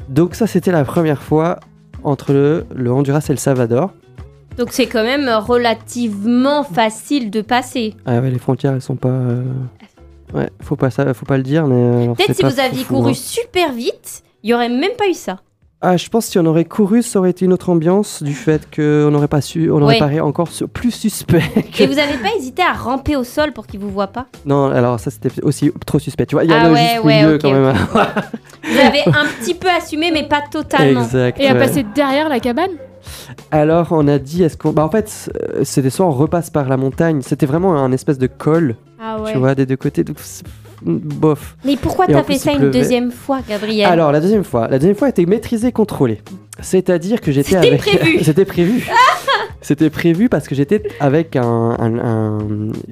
A: Donc ça c'était la première fois entre le, le Honduras et le Salvador.
D: Donc c'est quand même relativement facile de passer.
A: Ah ouais, les frontières, elles sont pas. euh, Ouais, faut pas ça, faut pas le dire, mais. euh, alors,
D: Peut-être
A: c'est
D: si
A: pas
D: vous aviez couru
A: hein.
D: super vite, il y aurait même pas eu ça.
A: Ah, je pense que si on aurait couru, ça aurait été une autre ambiance du fait qu'on n'aurait pas su, on aurait
D: Ouais.
A: paru encore su- plus suspect. que-
D: Et vous avez pas hésité à ramper au sol pour qu'il vous voie pas?
A: Non, alors ça c'était aussi trop suspect. Tu vois, il y a
D: Ah
A: le
D: ouais,
A: juste
D: ouais,
A: milieu quand même.
D: Vous avez un petit peu assumé, mais pas totalement.
A: exact.
C: Et à passer derrière la cabane?
A: Alors on a dit, est-ce qu'on. Bah en fait, c'était soit on repasse par la montagne, c'était vraiment un espèce de col,
C: Ah
A: tu vois, des deux côtés. Donc, bof.
D: Mais pourquoi t'as fait ça une deuxième fois, Gabriel?
A: Alors la deuxième fois, la deuxième fois était maîtrisée, contrôlée. C'est-à-dire que j'étais
D: C'était
A: avec.
D: prévu.
A: C'était prévu. C'était prévu parce que j'étais avec un, un- un-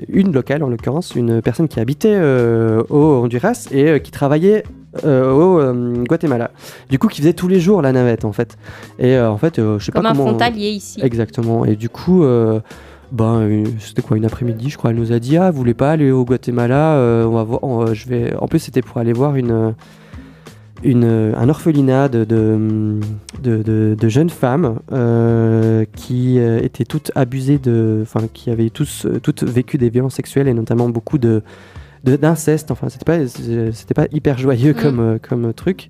A: une locale en l'occurrence, une personne qui habitait euh, au Honduras et euh, qui travaillait euh, au Guatemala. Du coup, qui faisait tous les jours la navette en fait. Et en fait, je sais
D: Comme
A: pas
D: un
A: comment.
D: frontalier ici.
A: Exactement. Et du coup, ben, euh, c'était quoi une après-midi, je crois. Elle nous a dit ah, vous voulez pas aller au Guatemala euh, On va voir. euh, je vais. En plus, c'était pour aller voir une. Une, un orphelinat de, de, de- de- jeunes femmes qui étaient toutes abusées de. Enfin, qui avaient tous, toutes vécu des violences sexuelles et notamment beaucoup de- d'inceste. Enfin, c'était pas, c'était pas hyper joyeux
D: Mm.
A: comme, euh, comme truc.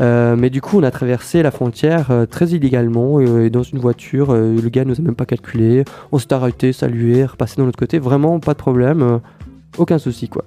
A: Euh, mais du coup, on a traversé la frontière euh, très illégalement euh, et dans une voiture. le gars nous a même pas calculé. On s'est arrêté, salué, repassé de l'autre côté. Vraiment, pas de problème. aucun souci, quoi.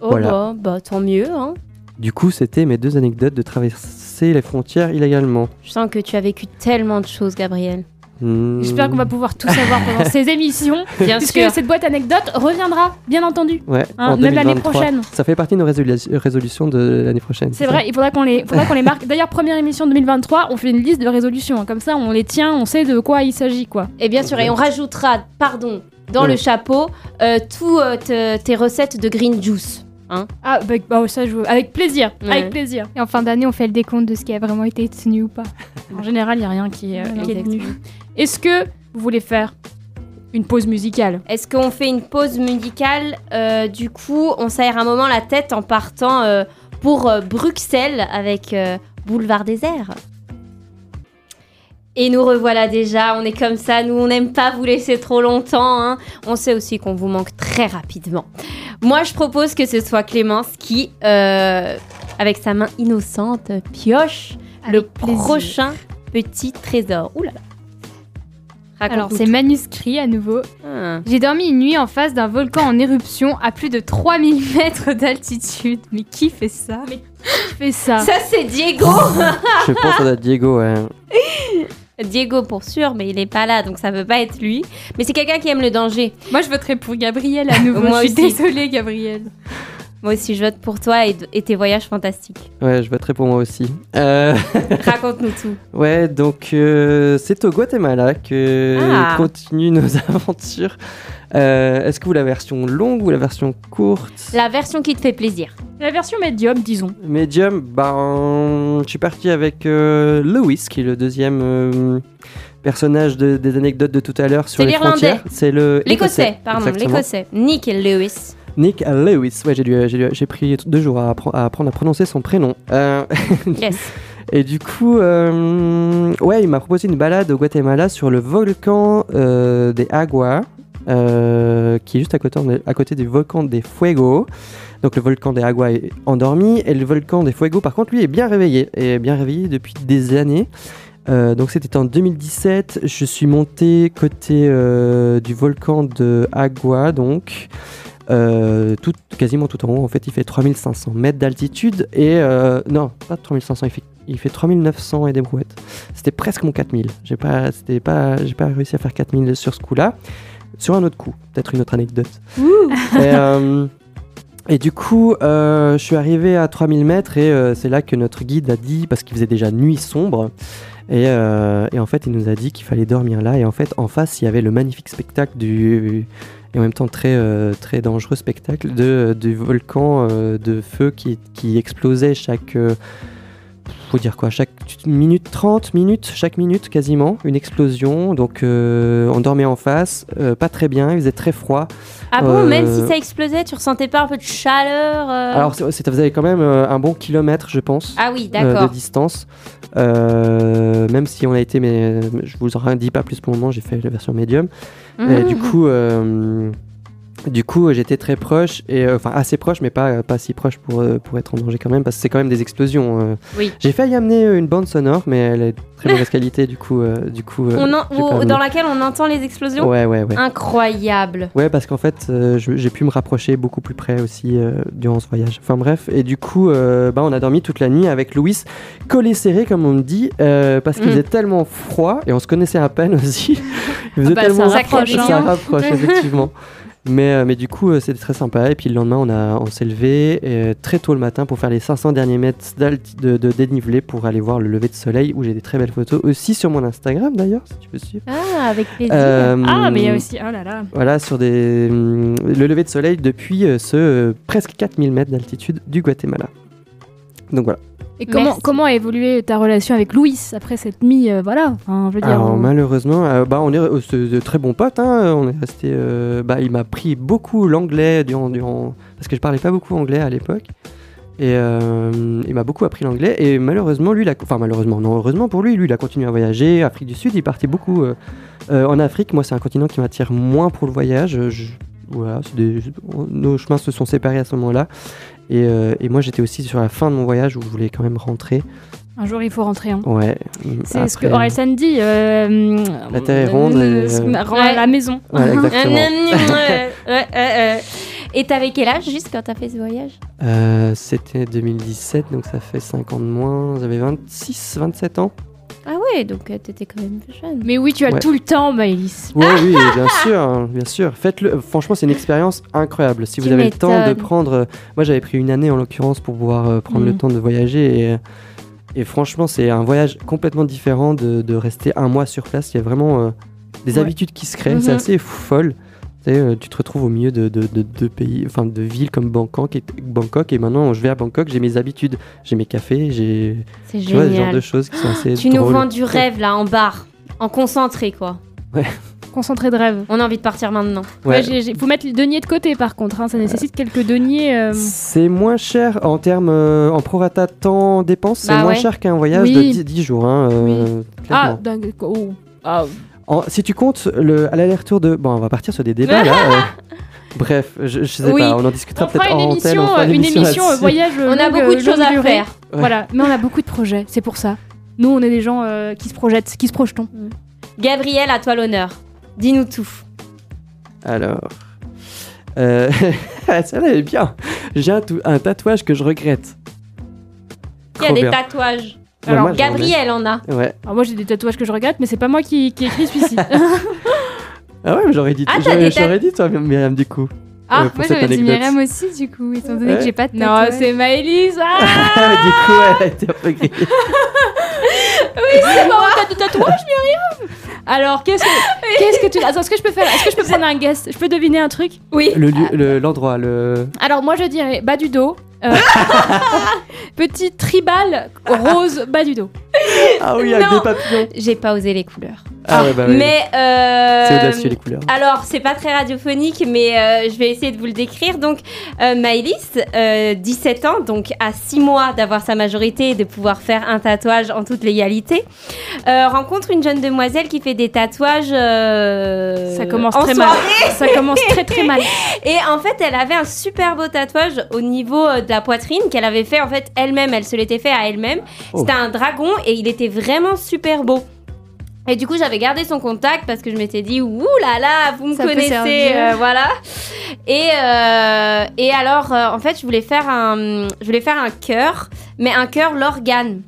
D: Oh
A: voilà.
D: bah, bah, tant mieux. Hein.
A: Du coup, c'était mes deux anecdotes de traverser les frontières illégalement.
D: Je sens que tu as vécu tellement de choses, Gabriel.
A: Hmm.
C: J'espère qu'on va pouvoir tout savoir pendant ces émissions.
D: Bien
C: Puisque
D: sûr.
C: cette boîte anecdote reviendra, bien entendu.
A: Ouais,
C: Hein,
A: en
C: même l'année
A: 2023.
C: prochaine.
A: Ça fait partie de nos résolu- résolutions de l'année prochaine.
C: C'est vrai, il faudra qu'on les, faudra les marque. D'ailleurs, première émission 2023, on fait une liste de résolutions. hein. Comme ça, on les tient, on sait de quoi il s'agit, quoi.
D: Et bien sûr, et on rajoutera, pardon, dans
A: Ouais.
D: le chapeau, euh, tout, euh, te- tes recettes de green juice.
C: Ah, bah, bah, ça, je... avec plaisir.
D: Ouais.
C: Avec plaisir. Et en fin d'année, on fait le décompte de ce qui a vraiment été tenu ou pas. En général, il n'y a rien qui, qui est tenu. Est-ce que vous voulez faire une pause musicale?
D: Est-ce qu'on fait une pause musicale Euh, Du coup, on s'aère un moment la tête en partant euh, pour euh, Bruxelles avec euh, Boulevard Désert. Et nous revoilà déjà, on est comme ça, nous on n'aime pas vous laisser trop longtemps, hein. on sait aussi qu'on vous manque très rapidement. Moi je propose que ce soit Clémence qui, euh, avec sa main innocente, pioche le
C: plaisir.
D: prochain petit trésor. Ouh là là.
C: Alors,
D: Raconte-nous
C: c'est manuscrit à nouveau.
D: Ah.
C: J'ai dormi une nuit en face d'un volcan en éruption à plus de 3000 mètres d'altitude. Mais qui fait ça? Mais qui fait ça?
D: Ça c'est Diego
A: Je pense que ça doit être Diego, ouais.
D: Diego pour sûr, mais il est pas là, donc ça peut pas être lui. Mais c'est quelqu'un qui aime le danger.
C: Moi, je voterai pour Gabriel à nouveau.
D: Moi
C: je suis
D: aussi.
C: désolée, Gabriel.
D: Moi aussi, je vote pour toi et, et tes voyages fantastiques.
A: Ouais, je voterai pour moi aussi. Euh,
D: Raconte-nous tout.
A: Ouais, donc euh, c'est au Guatemala que
D: Ah.
A: continuent nos aventures. Euh, Est-ce que vous la version longue ou la version courte?
D: La version qui te fait plaisir.
C: La version médium, disons.
A: Medium, ben, je suis parti avec euh, Lewis, qui est le deuxième euh, personnage de- des anecdotes de tout à l'heure sur
D: C'est
A: les
D: l'Irlandais.
A: frontières. C'est le
D: L'écossais, pardon, l'écossais. Nick et Lewis.
A: Nick Lewis. Ouais, j'ai pris deux jours à, appre- à apprendre à prononcer son prénom. Euh,
D: Yes.
A: Et du coup, euh, ouais, il m'a proposé une balade au Guatemala sur le volcan euh, des Aguas, euh, qui est juste à côté, à côté du volcan des Fuego. Donc le volcan des Aguas est endormi et le volcan des Fuego, par contre, lui est bien réveillé, et bien réveillé depuis des années. Euh, donc c'était en 2017, je suis monté côté du volcan de Agua, donc euh, tout, quasiment tout en haut. En fait, il fait 3500 mètres d'altitude et euh, non, pas 3500, il fait, il fait 3900 et des brouettes. C'était presque mon 4000. J'ai pas, c'était pas, j'ai pas réussi à faire 4000 sur ce coup-là. Sur un autre coup, peut-être une autre anecdote. et, euh, et du coup, je suis arrivé à 3000 mètres et c'est là que notre guide a dit, parce qu'il faisait déjà nuit sombre, et, euh, et en fait, il nous a dit qu'il fallait dormir là. Et en fait, en face, il y avait le magnifique spectacle du. Et en même temps très, euh, très dangereux spectacle de, du volcan euh, de feu qui, qui explosait chaque. euh, faut dire quoi Chaque minute 30 minutes, chaque minute quasiment, une explosion. Donc euh, on dormait en face, euh, pas très bien, il faisait très froid.
D: Ah bon,
A: Euh,
D: même si ça explosait, tu ressentais pas un peu de chaleur euh
A: Alors ça faisait quand même euh, un bon kilomètre, je pense.
D: Ah oui,
A: euh,
D: d'accord.
A: de distance. Euh, même si on a été, mais euh, je vous en dis pas plus pour le moment, j'ai fait la version médium. Et
D: Mhm.
A: du coup, euh, du coup, euh, j'étais très proche, et euh, enfin assez proche, mais pas, pas si proche pour, euh, pour être en danger quand même, parce que c'est quand même des explosions.
D: Oui.
A: J'ai failli amener une bande sonore, mais elle est de très mauvaise qualité, du coup. du coup
D: On en- ou- dans laquelle on entend les explosions?
A: Ouais, ouais, ouais.
D: Incroyable.
A: Ouais, parce qu'en fait, j'ai pu me rapprocher beaucoup plus près aussi durant ce voyage. Enfin bref, et du coup, bah, on a dormi toute la nuit avec Louis collé serré, comme on me dit, parce qu'il
D: Mm.
A: faisait tellement froid, et on se connaissait à peine aussi. Il faisait
C: bah, ça
A: tellement
C: hein.
A: ça rapproche, effectivement. Mais, euh, mais du coup, euh, c'était très sympa. Et puis le lendemain, on, a, on s'est levé euh, très tôt le matin pour faire les 500 derniers mètres de, de dénivelé pour aller voir le lever de soleil, où j'ai des très belles photos aussi sur mon Instagram d'ailleurs, si tu veux suivre.
D: Ah, avec plaisir.
A: Euh,
C: Ah, mais il y a aussi. Oh là là.
A: voilà, sur des, hum, le lever de soleil depuis ce presque 4000 mètres d'altitude du Guatemala. Donc voilà.
C: Et comment,
D: Merci.
C: comment a évolué ta relation avec Louis après cette nuit euh, Voilà. Enfin, je veux dire.
A: Alors
C: on-
A: malheureusement, euh, bah, on est euh, de très bons potes. hein, On est resté. euh, bah, il m'a pris beaucoup l'anglais durant, durant parce que je parlais pas beaucoup anglais à l'époque. Et euh, il m'a beaucoup appris l'anglais. Et malheureusement, lui, enfin malheureusement, non, heureusement pour lui, lui, il a continué à voyager. Afrique du Sud, il partait beaucoup euh, euh, en Afrique. Moi, c'est un continent qui m'attire moins pour le voyage. Je- voilà, des- nos chemins se sont séparés à ce moment-là. Et, euh, et moi, j'étais aussi sur la fin de mon voyage où je voulais quand même rentrer.
C: Un jour, il faut rentrer. hein.
A: Ouais.
C: C'est ce que Orelsan dit. euh,
A: La terre est ronde
C: euh,
A: et,
C: ce-
A: euh,
C: la maison.
A: Ouais, exactement.
D: Ouais, ouais, ouais. Et t'avais quel âge juste quand t'as fait ce voyage?
A: Euh, C'était 2017, donc ça fait 5 ans de moins. J'avais 26, 27 ans.
D: Ouais, donc euh, t'étais quand même jeune.
C: Mais oui, tu as
A: Ouais.
C: tout le temps, Maëlys.
A: Oui, oui, bien sûr, hein, bien sûr. Faites-le. Franchement, c'est une expérience incroyable. Si
D: Tu
A: vous avez le temps de
D: m'étonnes.
A: prendre. euh, Moi, j'avais pris une année en l'occurrence pour pouvoir euh, prendre le
C: Mhm.
A: temps de voyager. Et, euh, et franchement, c'est un voyage complètement différent de, de rester un mois sur place. Il y a vraiment euh, des
C: Ouais.
A: habitudes qui se créent.
D: Mhm.
A: C'est assez folle. Euh, tu te retrouves au milieu de, de, de- de pays, enfin de villes comme Bangkok et, Bangkok. Et maintenant, je vais à Bangkok, j'ai mes habitudes. J'ai mes cafés, j'ai.
D: C'est
A: Tu vois, ce genre de choses qui sont assez.
D: Tu nous vends du rêve là en bar, en concentré quoi.
C: Concentré de rêve.
D: On a envie de partir maintenant.
A: Ouais.
C: Il faut mettre les deniers de côté par contre. hein, Ça nécessite quelques deniers. euh,
A: C'est moins cher en termes euh, en prorata temps dépenses, c'est
D: Bah
A: moins
D: ouais.
A: cher qu'un voyage
C: Oui.
A: de 10, 10 jours. hein, euh,
C: Ah, dingue. Oh. Ah,
A: En- si tu comptes le, à l'aller-retour de. Bon, on va partir sur des débats là. euh, Bref, je, je sais
D: Oui.
A: pas, on en discutera
C: On fera
A: peut-être
C: une
A: en antenne.
C: émission,
A: on fera
C: euh, une émission euh, voyage.
D: On a beaucoup de choses
C: longue
D: à
C: durée.
D: faire.
A: Ouais.
C: Voilà, mais on a beaucoup de projets, c'est pour ça. Nous, on est des gens euh, qui se projettent, qui se projetons.
D: Gabriel, à toi l'honneur. Dis-nous tout.
A: Alors. Euh... Celle-là elle est bien. J'ai un, un tatouage que je regrette.
D: Il y a des tatouages.
C: Alors,
A: moi.
D: Gabriel en a.
A: Ouais.
C: Alors moi, j'ai des tatouages que je regrette, mais c'est pas moi qui, qui ai écrit celui-ci.
A: Ah ouais, mais j'aurais dit.
D: Ah,
A: j'aurais, dit toi, Myriam, du coup.
C: ah,
A: Euh,
F: Moi j'avais dit. Myriam aussi du coup, étant donné
A: Ouais.
F: que j'ai pas de
C: non,
F: tatouage.
C: c'est Maëlys. Ah
A: du coup, elle a été un peu grillée.
C: c'est bon, t'as du tatouage, Myriam? Alors, qu'est-ce que, qu'est-ce que tu... Attends, est-ce que je peux faire... Est-ce que je peux prendre un guess Je peux deviner un truc?
D: Oui.
A: Le lieu- le- L'endroit, le.
C: Alors, moi, je dirais bas du dos. Euh, petit tribal rose bas du dos.
A: Ah oui, avec
D: Non.
A: des papillons.
D: J'ai pas osé les couleurs.
A: Ah ouais, bah oui.
D: Mais euh,
A: C'est audacieux les couleurs.
D: Alors, c'est pas très radiophonique, mais euh, je vais essayer de vous le décrire. Donc, euh, Maëlys, euh, 17 ans, donc à 6 mois d'avoir sa majorité et de pouvoir faire un tatouage en toute légalité, euh, rencontre une jeune demoiselle qui fait des tatouages. euh,
C: Ça commence
D: en
C: très mal.
D: soirée.
C: Ça commence très très mal.
D: Et en fait, elle avait un super beau tatouage au niveau euh, de la poitrine qu'elle avait fait en fait elle-même. Elle se l'était fait à elle-même.
A: Oh.
D: C'était un dragon et il était vraiment super beau. Et du coup, j'avais gardé son contact parce que je m'étais dit, ouh là là, vous me
F: Ça
D: connaissez, euh, voilà. Et, euh, et alors, euh, en fait, je voulais faire un, je voulais faire un cœur, mais un cœur l'organe.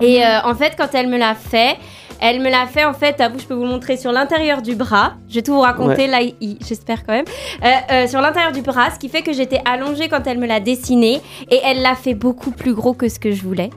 D: Et euh, en fait, quand elle me l'a fait, elle me l'a fait en fait, à vous, je peux vous montrer sur l'intérieur du bras. Je vais tout vous raconter là, i- j'espère quand même. Euh, euh, sur l'intérieur du bras, ce qui fait que j'étais allongée quand elle me l'a dessiné et elle l'a fait beaucoup plus gros que ce que je voulais.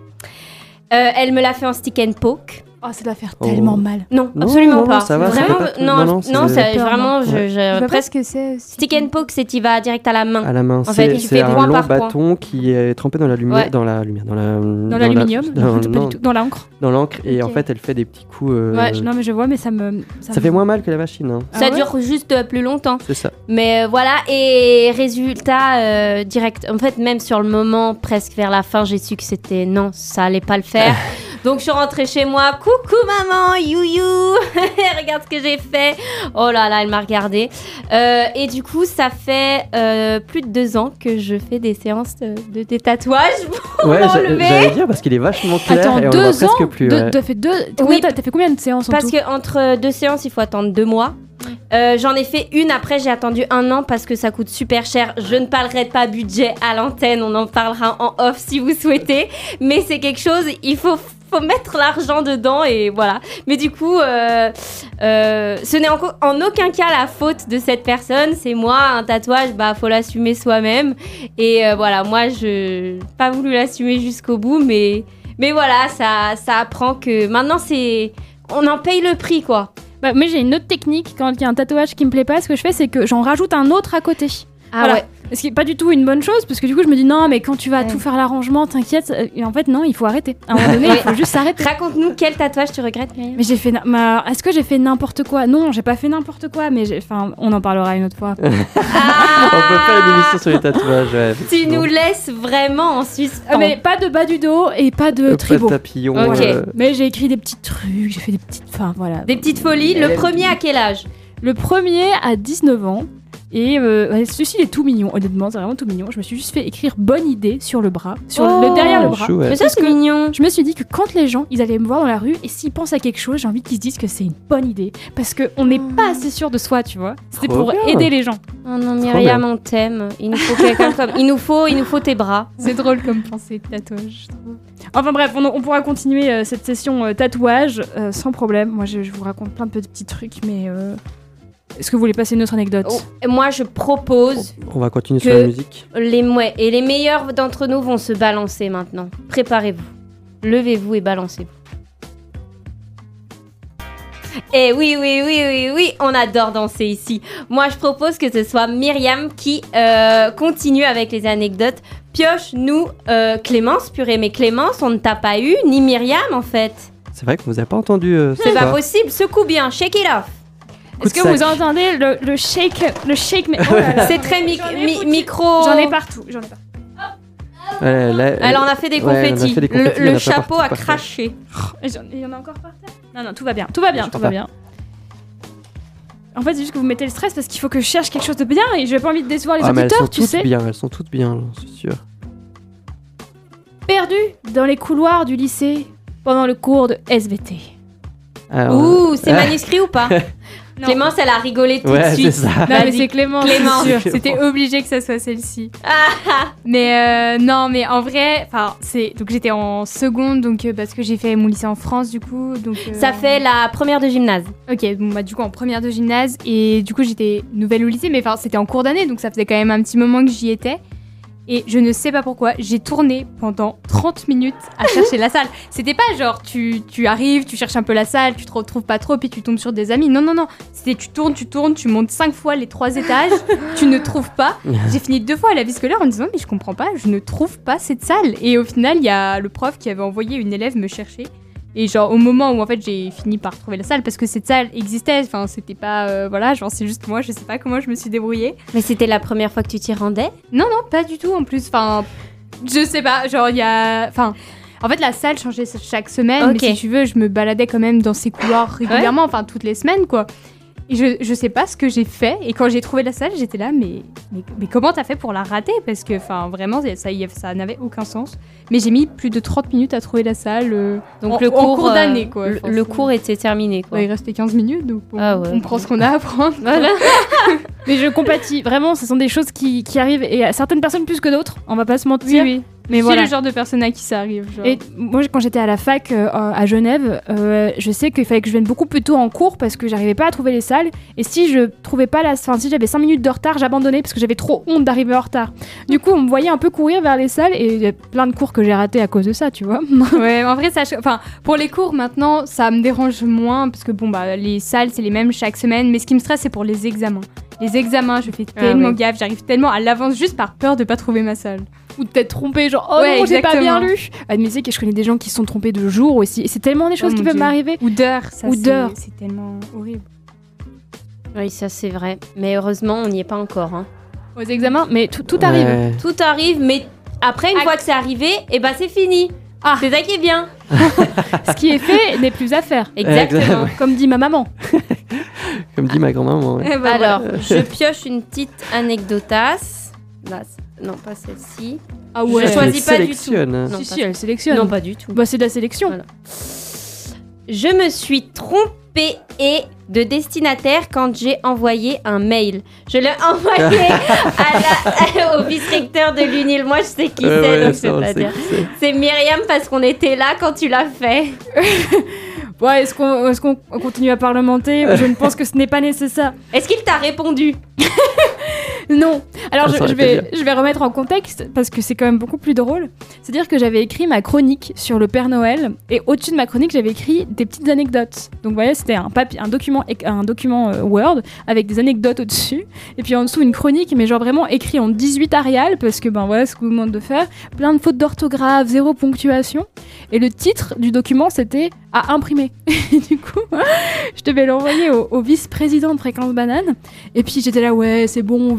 D: Euh, elle me l'a fait en stick and poke.
G: Oh, ça doit faire
A: Oh.
G: tellement mal.
D: Non,
A: Non,
D: absolument
A: non,
D: pas.
A: ça va,
D: vraiment,
A: pas-
D: non,
A: non, c'est-
D: vraiment, je, presque
G: ce que c'est.
D: stick and poke, c'est tu vas direct à la main.
A: À la main.
D: En fait,
A: C'est
D: tu
A: c'est
D: fais
A: un long
D: par point.
A: bâton qui est trempé dans la lumière,
D: Ouais.
A: dans la lumière, dans la
G: Dans l'aluminium
A: dans,
G: Non, pas
A: non,
G: du tout. Dans l'encre
A: dans l'encre et en fait elle fait des petits coups. euh,
G: Ouais, non, mais je vois, mais ça me.
A: ça
G: me-
A: fait moins mal que la machine, hein.
G: Ah
D: ça
G: ouais
D: dure juste euh, plus longtemps.
A: c'est ça.
D: Mais euh, voilà, et résultat direct. En fait, même sur le moment, presque vers la fin, j'ai su que c'était non, ça allait pas le faire. Donc je suis rentrée chez moi. Coucou maman, you Regarde ce que j'ai fait. Oh là là, elle m'a regardée. Euh, et du coup, ça fait euh, plus de deux ans que je fais des séances de, de- des tatouages.
A: Ouais, j'a-
D: l'enlever.
A: j'allais dire parce qu'il est vachement clair
G: Attends,
A: et on le voit
G: deux ans
A: presque plus.
G: deux-
A: ouais.
G: T'as fait deux.
D: Oui.
G: T'as fait combien de séances en
D: Parce
G: tout
D: que entre deux séances, il faut attendre deux mois. Euh, J'en ai fait une, après j'ai attendu un an parce que ça coûte super cher. Je ne parlerai pas budget à l'antenne, on en parlera en off si vous souhaitez. Mais c'est quelque chose, il faut, mettre l'argent dedans et voilà. Mais du coup, euh, euh, ce n'est en, aucun cas la faute de cette personne. C'est moi, un tatouage, bah faut l'assumer soi-même. Et voilà, moi je n'ai pas voulu l'assumer jusqu'au bout, mais, mais voilà, ça, ça apprend que maintenant c'est. On en paye le prix quoi.
G: Bah, mais j'ai une autre technique quand il y a un tatouage qui me plaît pas. Ce que je fais, c'est que j'en rajoute un autre à côté.
D: Ah
G: Voilà.
D: ouais.
G: Ce qui est pas du tout une bonne chose, parce que du coup, je me dis non, mais quand tu vas
D: Ouais.
G: tout faire l'arrangement, t'inquiète. euh, Et en fait, non, il faut arrêter. À un moment donné, il faut juste s'arrêter.
D: Raconte-nous quel tatouage tu regrettes, Myriam
G: Mais j'ai fait. ma- Est-ce que j'ai fait n'importe quoi? Non, j'ai pas fait n'importe quoi, mais. Enfin, on en parlera une autre fois.
A: On peut faire une émission sur les tatouages. Ouais,
D: Tu nous laisses vraiment en suspens.
G: Ah, mais pas de bas du dos et pas de
A: Pas de
G: tribaux.
A: papillon.
D: Ok.
A: euh,
G: Mais j'ai écrit des petits trucs, j'ai fait des petites. Enfin, voilà.
D: Des petites folies. Le premier à quel âge?
G: Le premier à 19 ans. Et euh, il est tout mignon, honnêtement, c'est vraiment tout mignon. Je me suis juste fait écrire bonne idée sur le bras, sur
D: Oh,
G: le derrière le bras.
A: chou, ouais.
D: Mais ça, c'est mignon.
G: Je me suis dit que quand les gens, ils allaient me voir dans la rue et s'ils pensent à quelque chose, j'ai envie qu'ils se disent que c'est une bonne idée. Parce qu'on n'est pas assez sûr de soi, tu vois. C'était pour
A: bien.
G: aider les gens.
D: Oh non, Myriam, on t'aime. Il nous faut quelqu'un comme. Il nous faut, il nous faut tes bras.
G: C'est drôle comme pensée de tatouage, je trouve. Enfin bref, on, on pourra continuer euh, cette session euh, tatouage euh, sans problème. Moi, je, je vous raconte plein de petits trucs, mais euh, est-ce que vous voulez passer une autre anecdote
D: Oh, moi, je propose
A: On va continuer
D: Que-
A: sur la musique.
D: les mouets et les meilleurs d'entre nous vont se balancer maintenant. Préparez-vous. Levez-vous et balancez-vous. Et oui, oui, oui, oui, oui, on adore danser ici. Moi, je propose que ce soit Myriam qui euh, continue avec les anecdotes. Pioche-nous euh, Clémence, purée, mais Clémence, on ne t'a pas eu, ni Myriam en fait.
A: C'est vrai qu'on vous a pas entendu. euh, ce
D: C'est pas possible, secoue bien, shake it off.
G: Est-ce que vous entendez le, le shake, le shake mais oh.
D: C'est très mi- micro.
G: J'en ai partout, j'en ai partout.
A: Ouais, là,
D: Elle en a fait des
A: Ouais,
D: confettis.
A: fait des confettis,
D: le
A: a
D: chapeau
A: partout
D: a craché.
G: Il y en a encore par terre Non, non, tout va bien, tout va bien,
A: Je
G: tout va
A: pas.
G: bien. En fait, c'est juste que vous mettez le stress parce qu'il faut que je cherche quelque chose de bien et j'ai pas envie de décevoir les
A: Ah, mais elles
G: auditeurs,
A: sont
G: tu
A: toutes
G: sais.
A: bien, elles sont toutes bien, c'est sûr.
G: Perdu dans les couloirs du lycée pendant le cours de SVT.
A: Alors,
D: Ouh, c'est
A: Ah.
D: manuscrit ou pas?
G: Non.
D: Clémence, elle a rigolé tout
A: ouais,
D: de suite.
A: ça.
G: Non, mais c'est Clément,
D: Clémence.
G: C'était obligé que ça soit celle-ci. mais euh, non, mais en vrai, enfin, c'est donc j'étais en seconde, donc euh, parce que j'ai fait mon lycée en France, du coup, donc. euh,
D: Ça fait la première de gymnase.
G: Ok, bon bah du coup en première de gymnase et du coup j'étais nouvelle au lycée, mais enfin c'était en cours d'année, donc ça faisait quand même un petit moment que j'y étais. Et je ne sais pas pourquoi, j'ai tourné pendant 30 minutes à chercher la salle. C'était pas genre tu, tu arrives, tu cherches un peu la salle, tu te retrouves pas trop, puis tu tombes sur des amis. Non, non, non. C'était tu tournes, tu tournes, tu montes 5 fois les 3 étages, tu ne trouves pas. J'ai fini deux fois à la vie scolaire en me disant mais je comprends pas, je ne trouve pas cette salle. Et au final, il y a le prof qui avait envoyé une élève me chercher. Et genre au moment où en fait j'ai fini par trouver la salle parce que cette salle existait, enfin c'était pas euh, voilà, genre c'est juste moi, je sais pas comment je me suis débrouillée.
D: Mais c'était la première fois que tu t'y rendais?
G: Non non, pas du tout en plus, enfin je sais pas, genre il y a enfin en fait la salle changeait chaque semaine,
D: Ok.
G: mais si tu veux, je me baladais quand même dans ces couloirs régulièrement, enfin toutes les semaines quoi. Et je, je sais pas ce que j'ai fait. Et quand j'ai trouvé la salle, j'étais là, mais, mais, mais comment t'as fait pour la rater? Parce que, enfin, vraiment, ça, ça n'avait aucun sens. Mais j'ai mis plus de 30 minutes à trouver la salle. euh,
D: Donc
G: en-
D: le
G: en
D: cours,
G: cours
D: euh,
G: d'année, quoi.
D: Le, cours était terminé quoi.
G: Ouais, il restait 15 minutes, donc bon,
D: Ah ouais.
G: on prend ce qu'on a à prendre.
D: Voilà.
G: Mais je compatis, vraiment, ce sont des choses qui, qui arrivent et à certaines personnes plus que d'autres, on va pas se mentir.
D: Oui, oui.
G: Mais
C: C'est
G: voilà.
C: le genre de personne à qui ça arrive. genre.
G: Et moi, quand j'étais à la fac euh, à Genève, euh, je sais qu'il fallait que je vienne beaucoup plus tôt en cours parce que j'arrivais pas à trouver les salles. Et si je trouvais pas la, enfin si j'avais 5 minutes de retard, j'abandonnais parce que j'avais trop honte d'arriver en retard. Du coup, on me voyait un peu courir vers les salles et il y a plein de cours que j'ai ratés à cause de ça, tu vois.
C: Ouais, en vrai, ça, enfin, pour les cours maintenant, ça me dérange moins parce que bon, bah, les salles c'est les mêmes chaque semaine, mais ce qui me stresse, c'est pour les examens. Les examens, je fais
G: Ah
C: tellement
G: ouais.
C: gaffe, j'arrive tellement à l'avance juste par peur de pas trouver ma salle.
G: Ou de t'être trompé, genre oh
C: Ouais,
G: non, j'ai pas bien lu. Ah, mais c'est que je connais des gens qui se sont trompés de jour aussi. Et c'est tellement des choses
C: Oh
G: qui peuvent m'arriver.
C: Ou d'heures, ça,
G: Ou
C: c'est-
G: d'heures.
C: C'est tellement horrible.
D: Oui, ça c'est vrai. Mais heureusement, on n'y est pas encore. hein.
G: Aux examens, mais tout, tout arrive.
A: Ouais.
D: Tout arrive, mais après, une fois que c'est arrivé, et ben c'est fini.
G: Ah.
D: C'est ça qui est bien.
G: Ce qui est fait n'est plus à faire.
D: Exactement.
G: Comme dit ma maman.
A: Comme dit ma grand-maman. ouais.
C: Bah,
D: Alors, je pioche une petite anecdotasse. Là, non, pas celle-ci.
G: Ah
D: ouais. Je
A: Elle
D: choisis pas du tout.
A: sélectionne.
D: Non,
G: si,
D: pas
G: si, elle sélectionne.
D: Non, pas du tout.
G: Bah, c'est de la sélection.
D: Voilà. Je me suis trompée et de destinataire quand j'ai envoyé un mail. Je l'ai envoyé à la- au vice-recteur de l'UNIL. Moi, je sais qui
A: Ouais,
D: c'est,
A: ouais,
D: donc
A: ça,
D: c'est
A: on
D: pas
A: sait
D: dire.
A: qui c'est.
D: C'est Myriam parce qu'on était là quand tu l'as fait.
G: Ouais, est-ce qu'on est qu'on continue à parlementer? Je ne pense que ce n'est pas nécessaire.
D: Est-ce qu'il t'a répondu?
G: Non. Alors,
A: Ah,
G: je, vais, je vais remettre en contexte parce que c'est quand même beaucoup plus drôle. C'est-à-dire que j'avais écrit ma chronique sur le Père Noël et au-dessus de ma chronique, j'avais écrit des petites anecdotes. Donc, vous voyez, c'était un, papier, un document, un document euh, Word avec des anecdotes au-dessus et puis en dessous une chronique, mais genre vraiment écrit en 18 Arial parce que ben voilà ce qu'on vous demande de faire. Plein de fautes d'orthographe, zéro ponctuation. Et le titre du document, c'était à imprimer. Et du coup, je devais l'envoyer au, au vice-président de Fréquence Banane. Et puis j'étais là, ouais, c'est bon,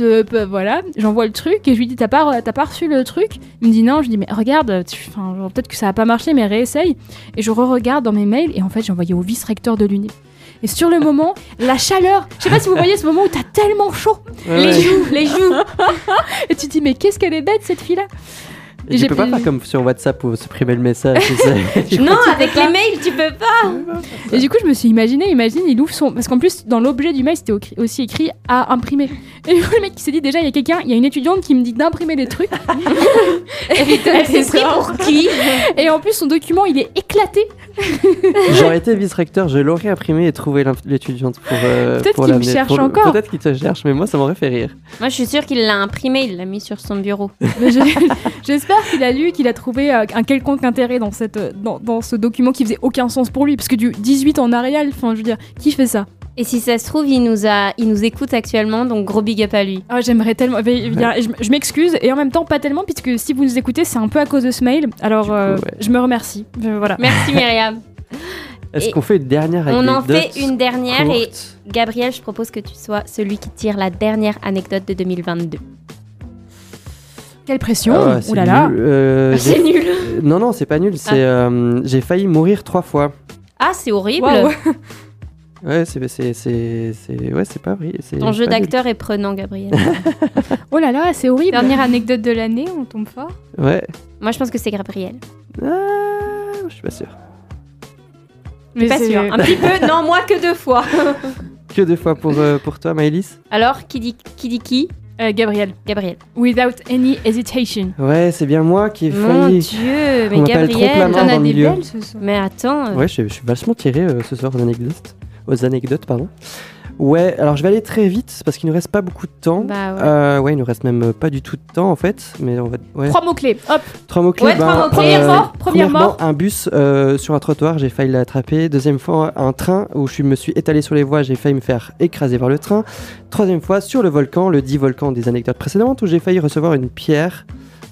G: euh, voilà. J'envoie le truc et je lui dis, t'as pas, t'as pas reçu le truc? Il me dit non. Je dis, mais regarde, tu- enfin, genre, peut-être que ça a pas marché, mais réessaye. Et je re-regarde dans mes mails et en fait, j'ai envoyé au vice-recteur de l'UNI. Et sur le moment, la chaleur, je sais pas si vous voyez ce moment où t'as tellement chaud
A: Ouais,
D: Les
A: ouais.
D: joues, les joues.
G: et tu te dis, mais qu'est-ce qu'elle est bête cette fille-là?
A: Et tu peux pas faire comme sur WhatsApp pour supprimer le message. tu sais.
D: Non, avec les mails, tu peux pas.
G: Et du coup, je me suis imaginé, imagine, il ouvre son. Parce qu'en plus, dans l'objet du mail, c'était au- aussi écrit à imprimer. Et du coup, le mec, il s'est dit déjà, il y a quelqu'un, il y a une étudiante qui me dit d'imprimer les trucs.
D: Elle s'est pris pour qui?
G: Et en plus, son document, il est éclaté.
A: J'aurais été vice-recteur, je l'aurais imprimé et trouvé l'étudiante pour. euh,
G: Peut-être qu'il me cherche
A: le-
G: encore.
A: Peut-être qu'il te cherche, mais moi ça m'aurait fait rire.
D: Moi, je suis sûre qu'il l'a imprimé, il l'a mis sur son bureau.
G: J'ai- J'espère qu'il a lu, qu'il a trouvé euh, un quelconque intérêt dans, cette, euh, dans, dans ce document qui faisait aucun sens pour lui. Parce que du 18 en Arial, enfin, je veux dire, qui fait ça?
D: Et si ça se trouve, il nous, a, il nous écoute actuellement, donc gros big up à lui.
G: Ah, j'aimerais tellement. mais, je m'excuse et en même temps pas tellement, puisque si vous nous écoutez, c'est un peu à cause de ce mail. Alors,
A: coup,
G: euh,
A: ouais.
G: je me remercie. Je- voilà.
D: Merci Myriam.
A: Est-ce qu'on fait une dernière
D: On en
A: anecdote
D: fait une dernière et Gabriel, je propose que tu sois celui qui tire la dernière anecdote de 2022.
G: Quelle pression
A: Ah ouais, c'est
G: Ouh là là.
A: nul. Euh,
D: C'est nul.
A: Euh, Non, non, c'est pas nul. C'est
D: Ah.
A: euh, j'ai failli mourir trois fois.
D: Ah, c'est horrible.
G: Waouh.
A: Ouais, c'est c'est c'est c'est ouais, c'est pas vrai. c'est
D: Ton jeu
A: pas nul.
D: d'acteur est prenant, Gabriel.
G: Oh là là, c'est horrible.
C: Dernière anecdote de l'année, on tombe fort.
A: Ouais.
D: Moi, je pense que c'est Gabriel.
A: Ah, je suis pas sûr.
G: Mais
D: Pas
G: c'est-
D: sûr. Un petit peu. Non, moi que deux fois.
A: Que deux fois pour euh, pour toi, Maëlys
D: Alors, qui dit qui dit qui?
G: Euh, Gabriel.
D: Gabriel.
G: Without any hesitation.
A: Ouais, c'est bien moi qui ai
D: Mon
A: failli.
D: Dieu, mais
A: On
D: Gabriel.
C: T'en as des belles ce soir.
D: Mais attends. euh,
A: Ouais, je, je suis vachement tiré euh, ce soir aux anecdotes. Aux anecdotes, pardon. Ouais, alors je vais aller très vite parce qu'il nous reste pas beaucoup de temps.
D: Bah ouais.
A: Euh, ouais, il nous reste même pas du tout de temps en fait, mais on va. Ouais.
G: Trois mots-clés. Hop.
A: Trois mots clés.
D: Ouais, trois mots-clés.
G: Première mort, première
A: premièrement,
G: mort.
A: un bus euh, sur un trottoir, j'ai failli l'attraper. Deuxième fois, un train où je me suis étalé sur les voies, j'ai failli me faire écraser par le train. Troisième fois, sur le volcan, le dit volcan des anecdotes précédentes, où j'ai failli recevoir une pierre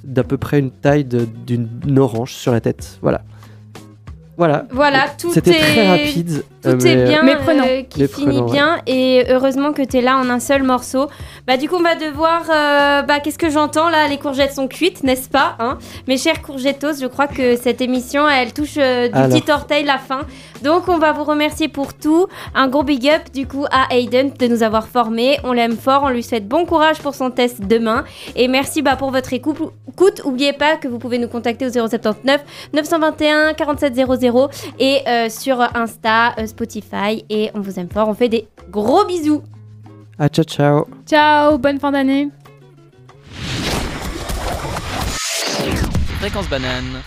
A: d'à peu près une taille d'une orange sur la tête. Voilà. Voilà.
D: Voilà, tout
A: C'était
D: est
A: très rapide.
D: Tout
A: euh, mais,
D: est bien,
G: Méprenant.
D: euh, qui finit
A: ouais.
D: bien et heureusement que tu es là en un seul morceau. Bah du coup on va devoir, euh, bah qu'est-ce que j'entends là? Les courgettes sont cuites, n'est-ce pas hein? Mes chers courgettos, je crois que cette émission elle touche euh, du
A: Alors.
D: petit orteil la fin. Donc on va vous remercier pour tout. Un gros big up du coup à Aiden de nous avoir formés. On l'aime fort, on lui souhaite bon courage pour son test demain. Et merci bah, pour votre écoute. Écoute, Oubliez pas que vous pouvez nous contacter au 079 921 4700 et euh, sur Insta, euh, Spotify. Et on vous aime fort. On fait des gros bisous.
A: Ah, ciao, ciao.
G: Ciao, bonne fin d'année.
F: Fréquence banane.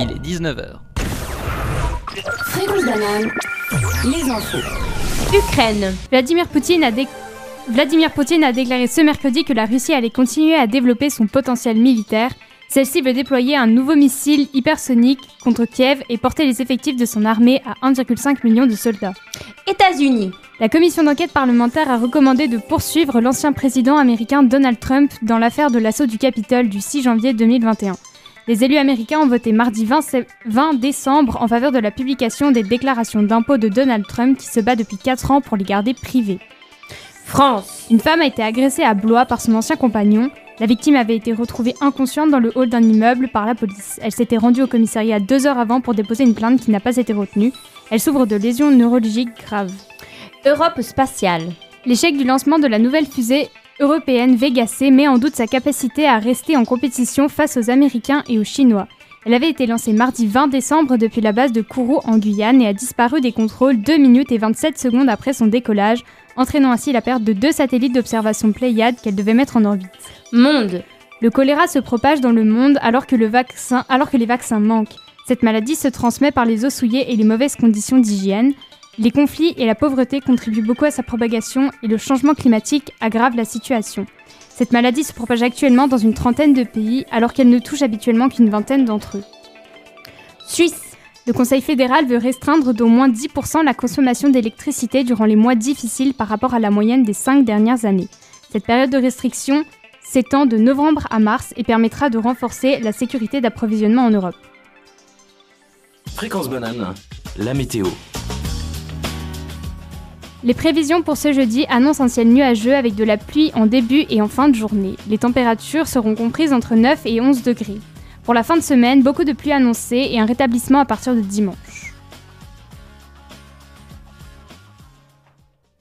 F: Il est 19h.
B: Fréquence banane, les infos.
D: Ukraine.
C: Vladimir Poutine a dé- Vladimir Poutine a déclaré ce mercredi que la Russie allait continuer à développer son potentiel militaire. Celle-ci veut déployer un nouveau missile hypersonique contre Kiev et porter les effectifs de son armée à 1,5 million de soldats.
D: États-Unis.
C: La commission d'enquête parlementaire a recommandé de poursuivre l'ancien président américain Donald Trump dans l'affaire de l'assaut du Capitole du 6 janvier 2021. Les élus américains ont voté mardi 20, sé- 20 décembre en faveur de la publication des déclarations d'impôts de Donald Trump qui se bat depuis 4 ans pour les garder privées.
D: France.
C: Une femme a été agressée à Blois par son ancien compagnon. La victime avait été retrouvée inconsciente dans le hall d'un immeuble par la police. Elle s'était rendue au commissariat deux heures avant pour déposer une plainte qui n'a pas été retenue. Elle souffre de lésions neurologiques graves.
D: Europe spatiale.
C: L'échec du lancement de la nouvelle fusée européenne Vega C met en doute sa capacité à rester en compétition face aux Américains et aux Chinois. Elle avait été lancée mardi 20 décembre depuis la base de Kourou en Guyane et a disparu des contrôles 2 minutes et 27 secondes après son décollage, entraînant ainsi la perte de deux satellites d'observation Pléiade qu'elle devait mettre en orbite.
D: Monde.
C: Le choléra se propage dans le monde alors que, alors que les vaccins manquent. Cette maladie se transmet par les eaux souillées et les mauvaises conditions d'hygiène. Les conflits et la pauvreté contribuent beaucoup à sa propagation et le changement climatique aggrave la situation. Cette maladie se propage actuellement dans une trentaine de pays alors qu'elle ne touche habituellement qu'une vingtaine d'entre eux.
D: Suisse.
C: Le Conseil fédéral veut restreindre d'au moins 10% la consommation d'électricité durant les mois difficiles par rapport à la moyenne des cinq dernières années. Cette période de restriction s'étend de novembre à mars et permettra de renforcer la sécurité d'approvisionnement en Europe.
E: Fréquence banane, la météo.
C: Les prévisions pour ce jeudi annoncent un ciel nuageux avec de la pluie en début et en fin de journée. Les températures seront comprises entre 9 et 11 degrés. Pour la fin de semaine, beaucoup de pluie annoncée et un rétablissement à partir de dimanche.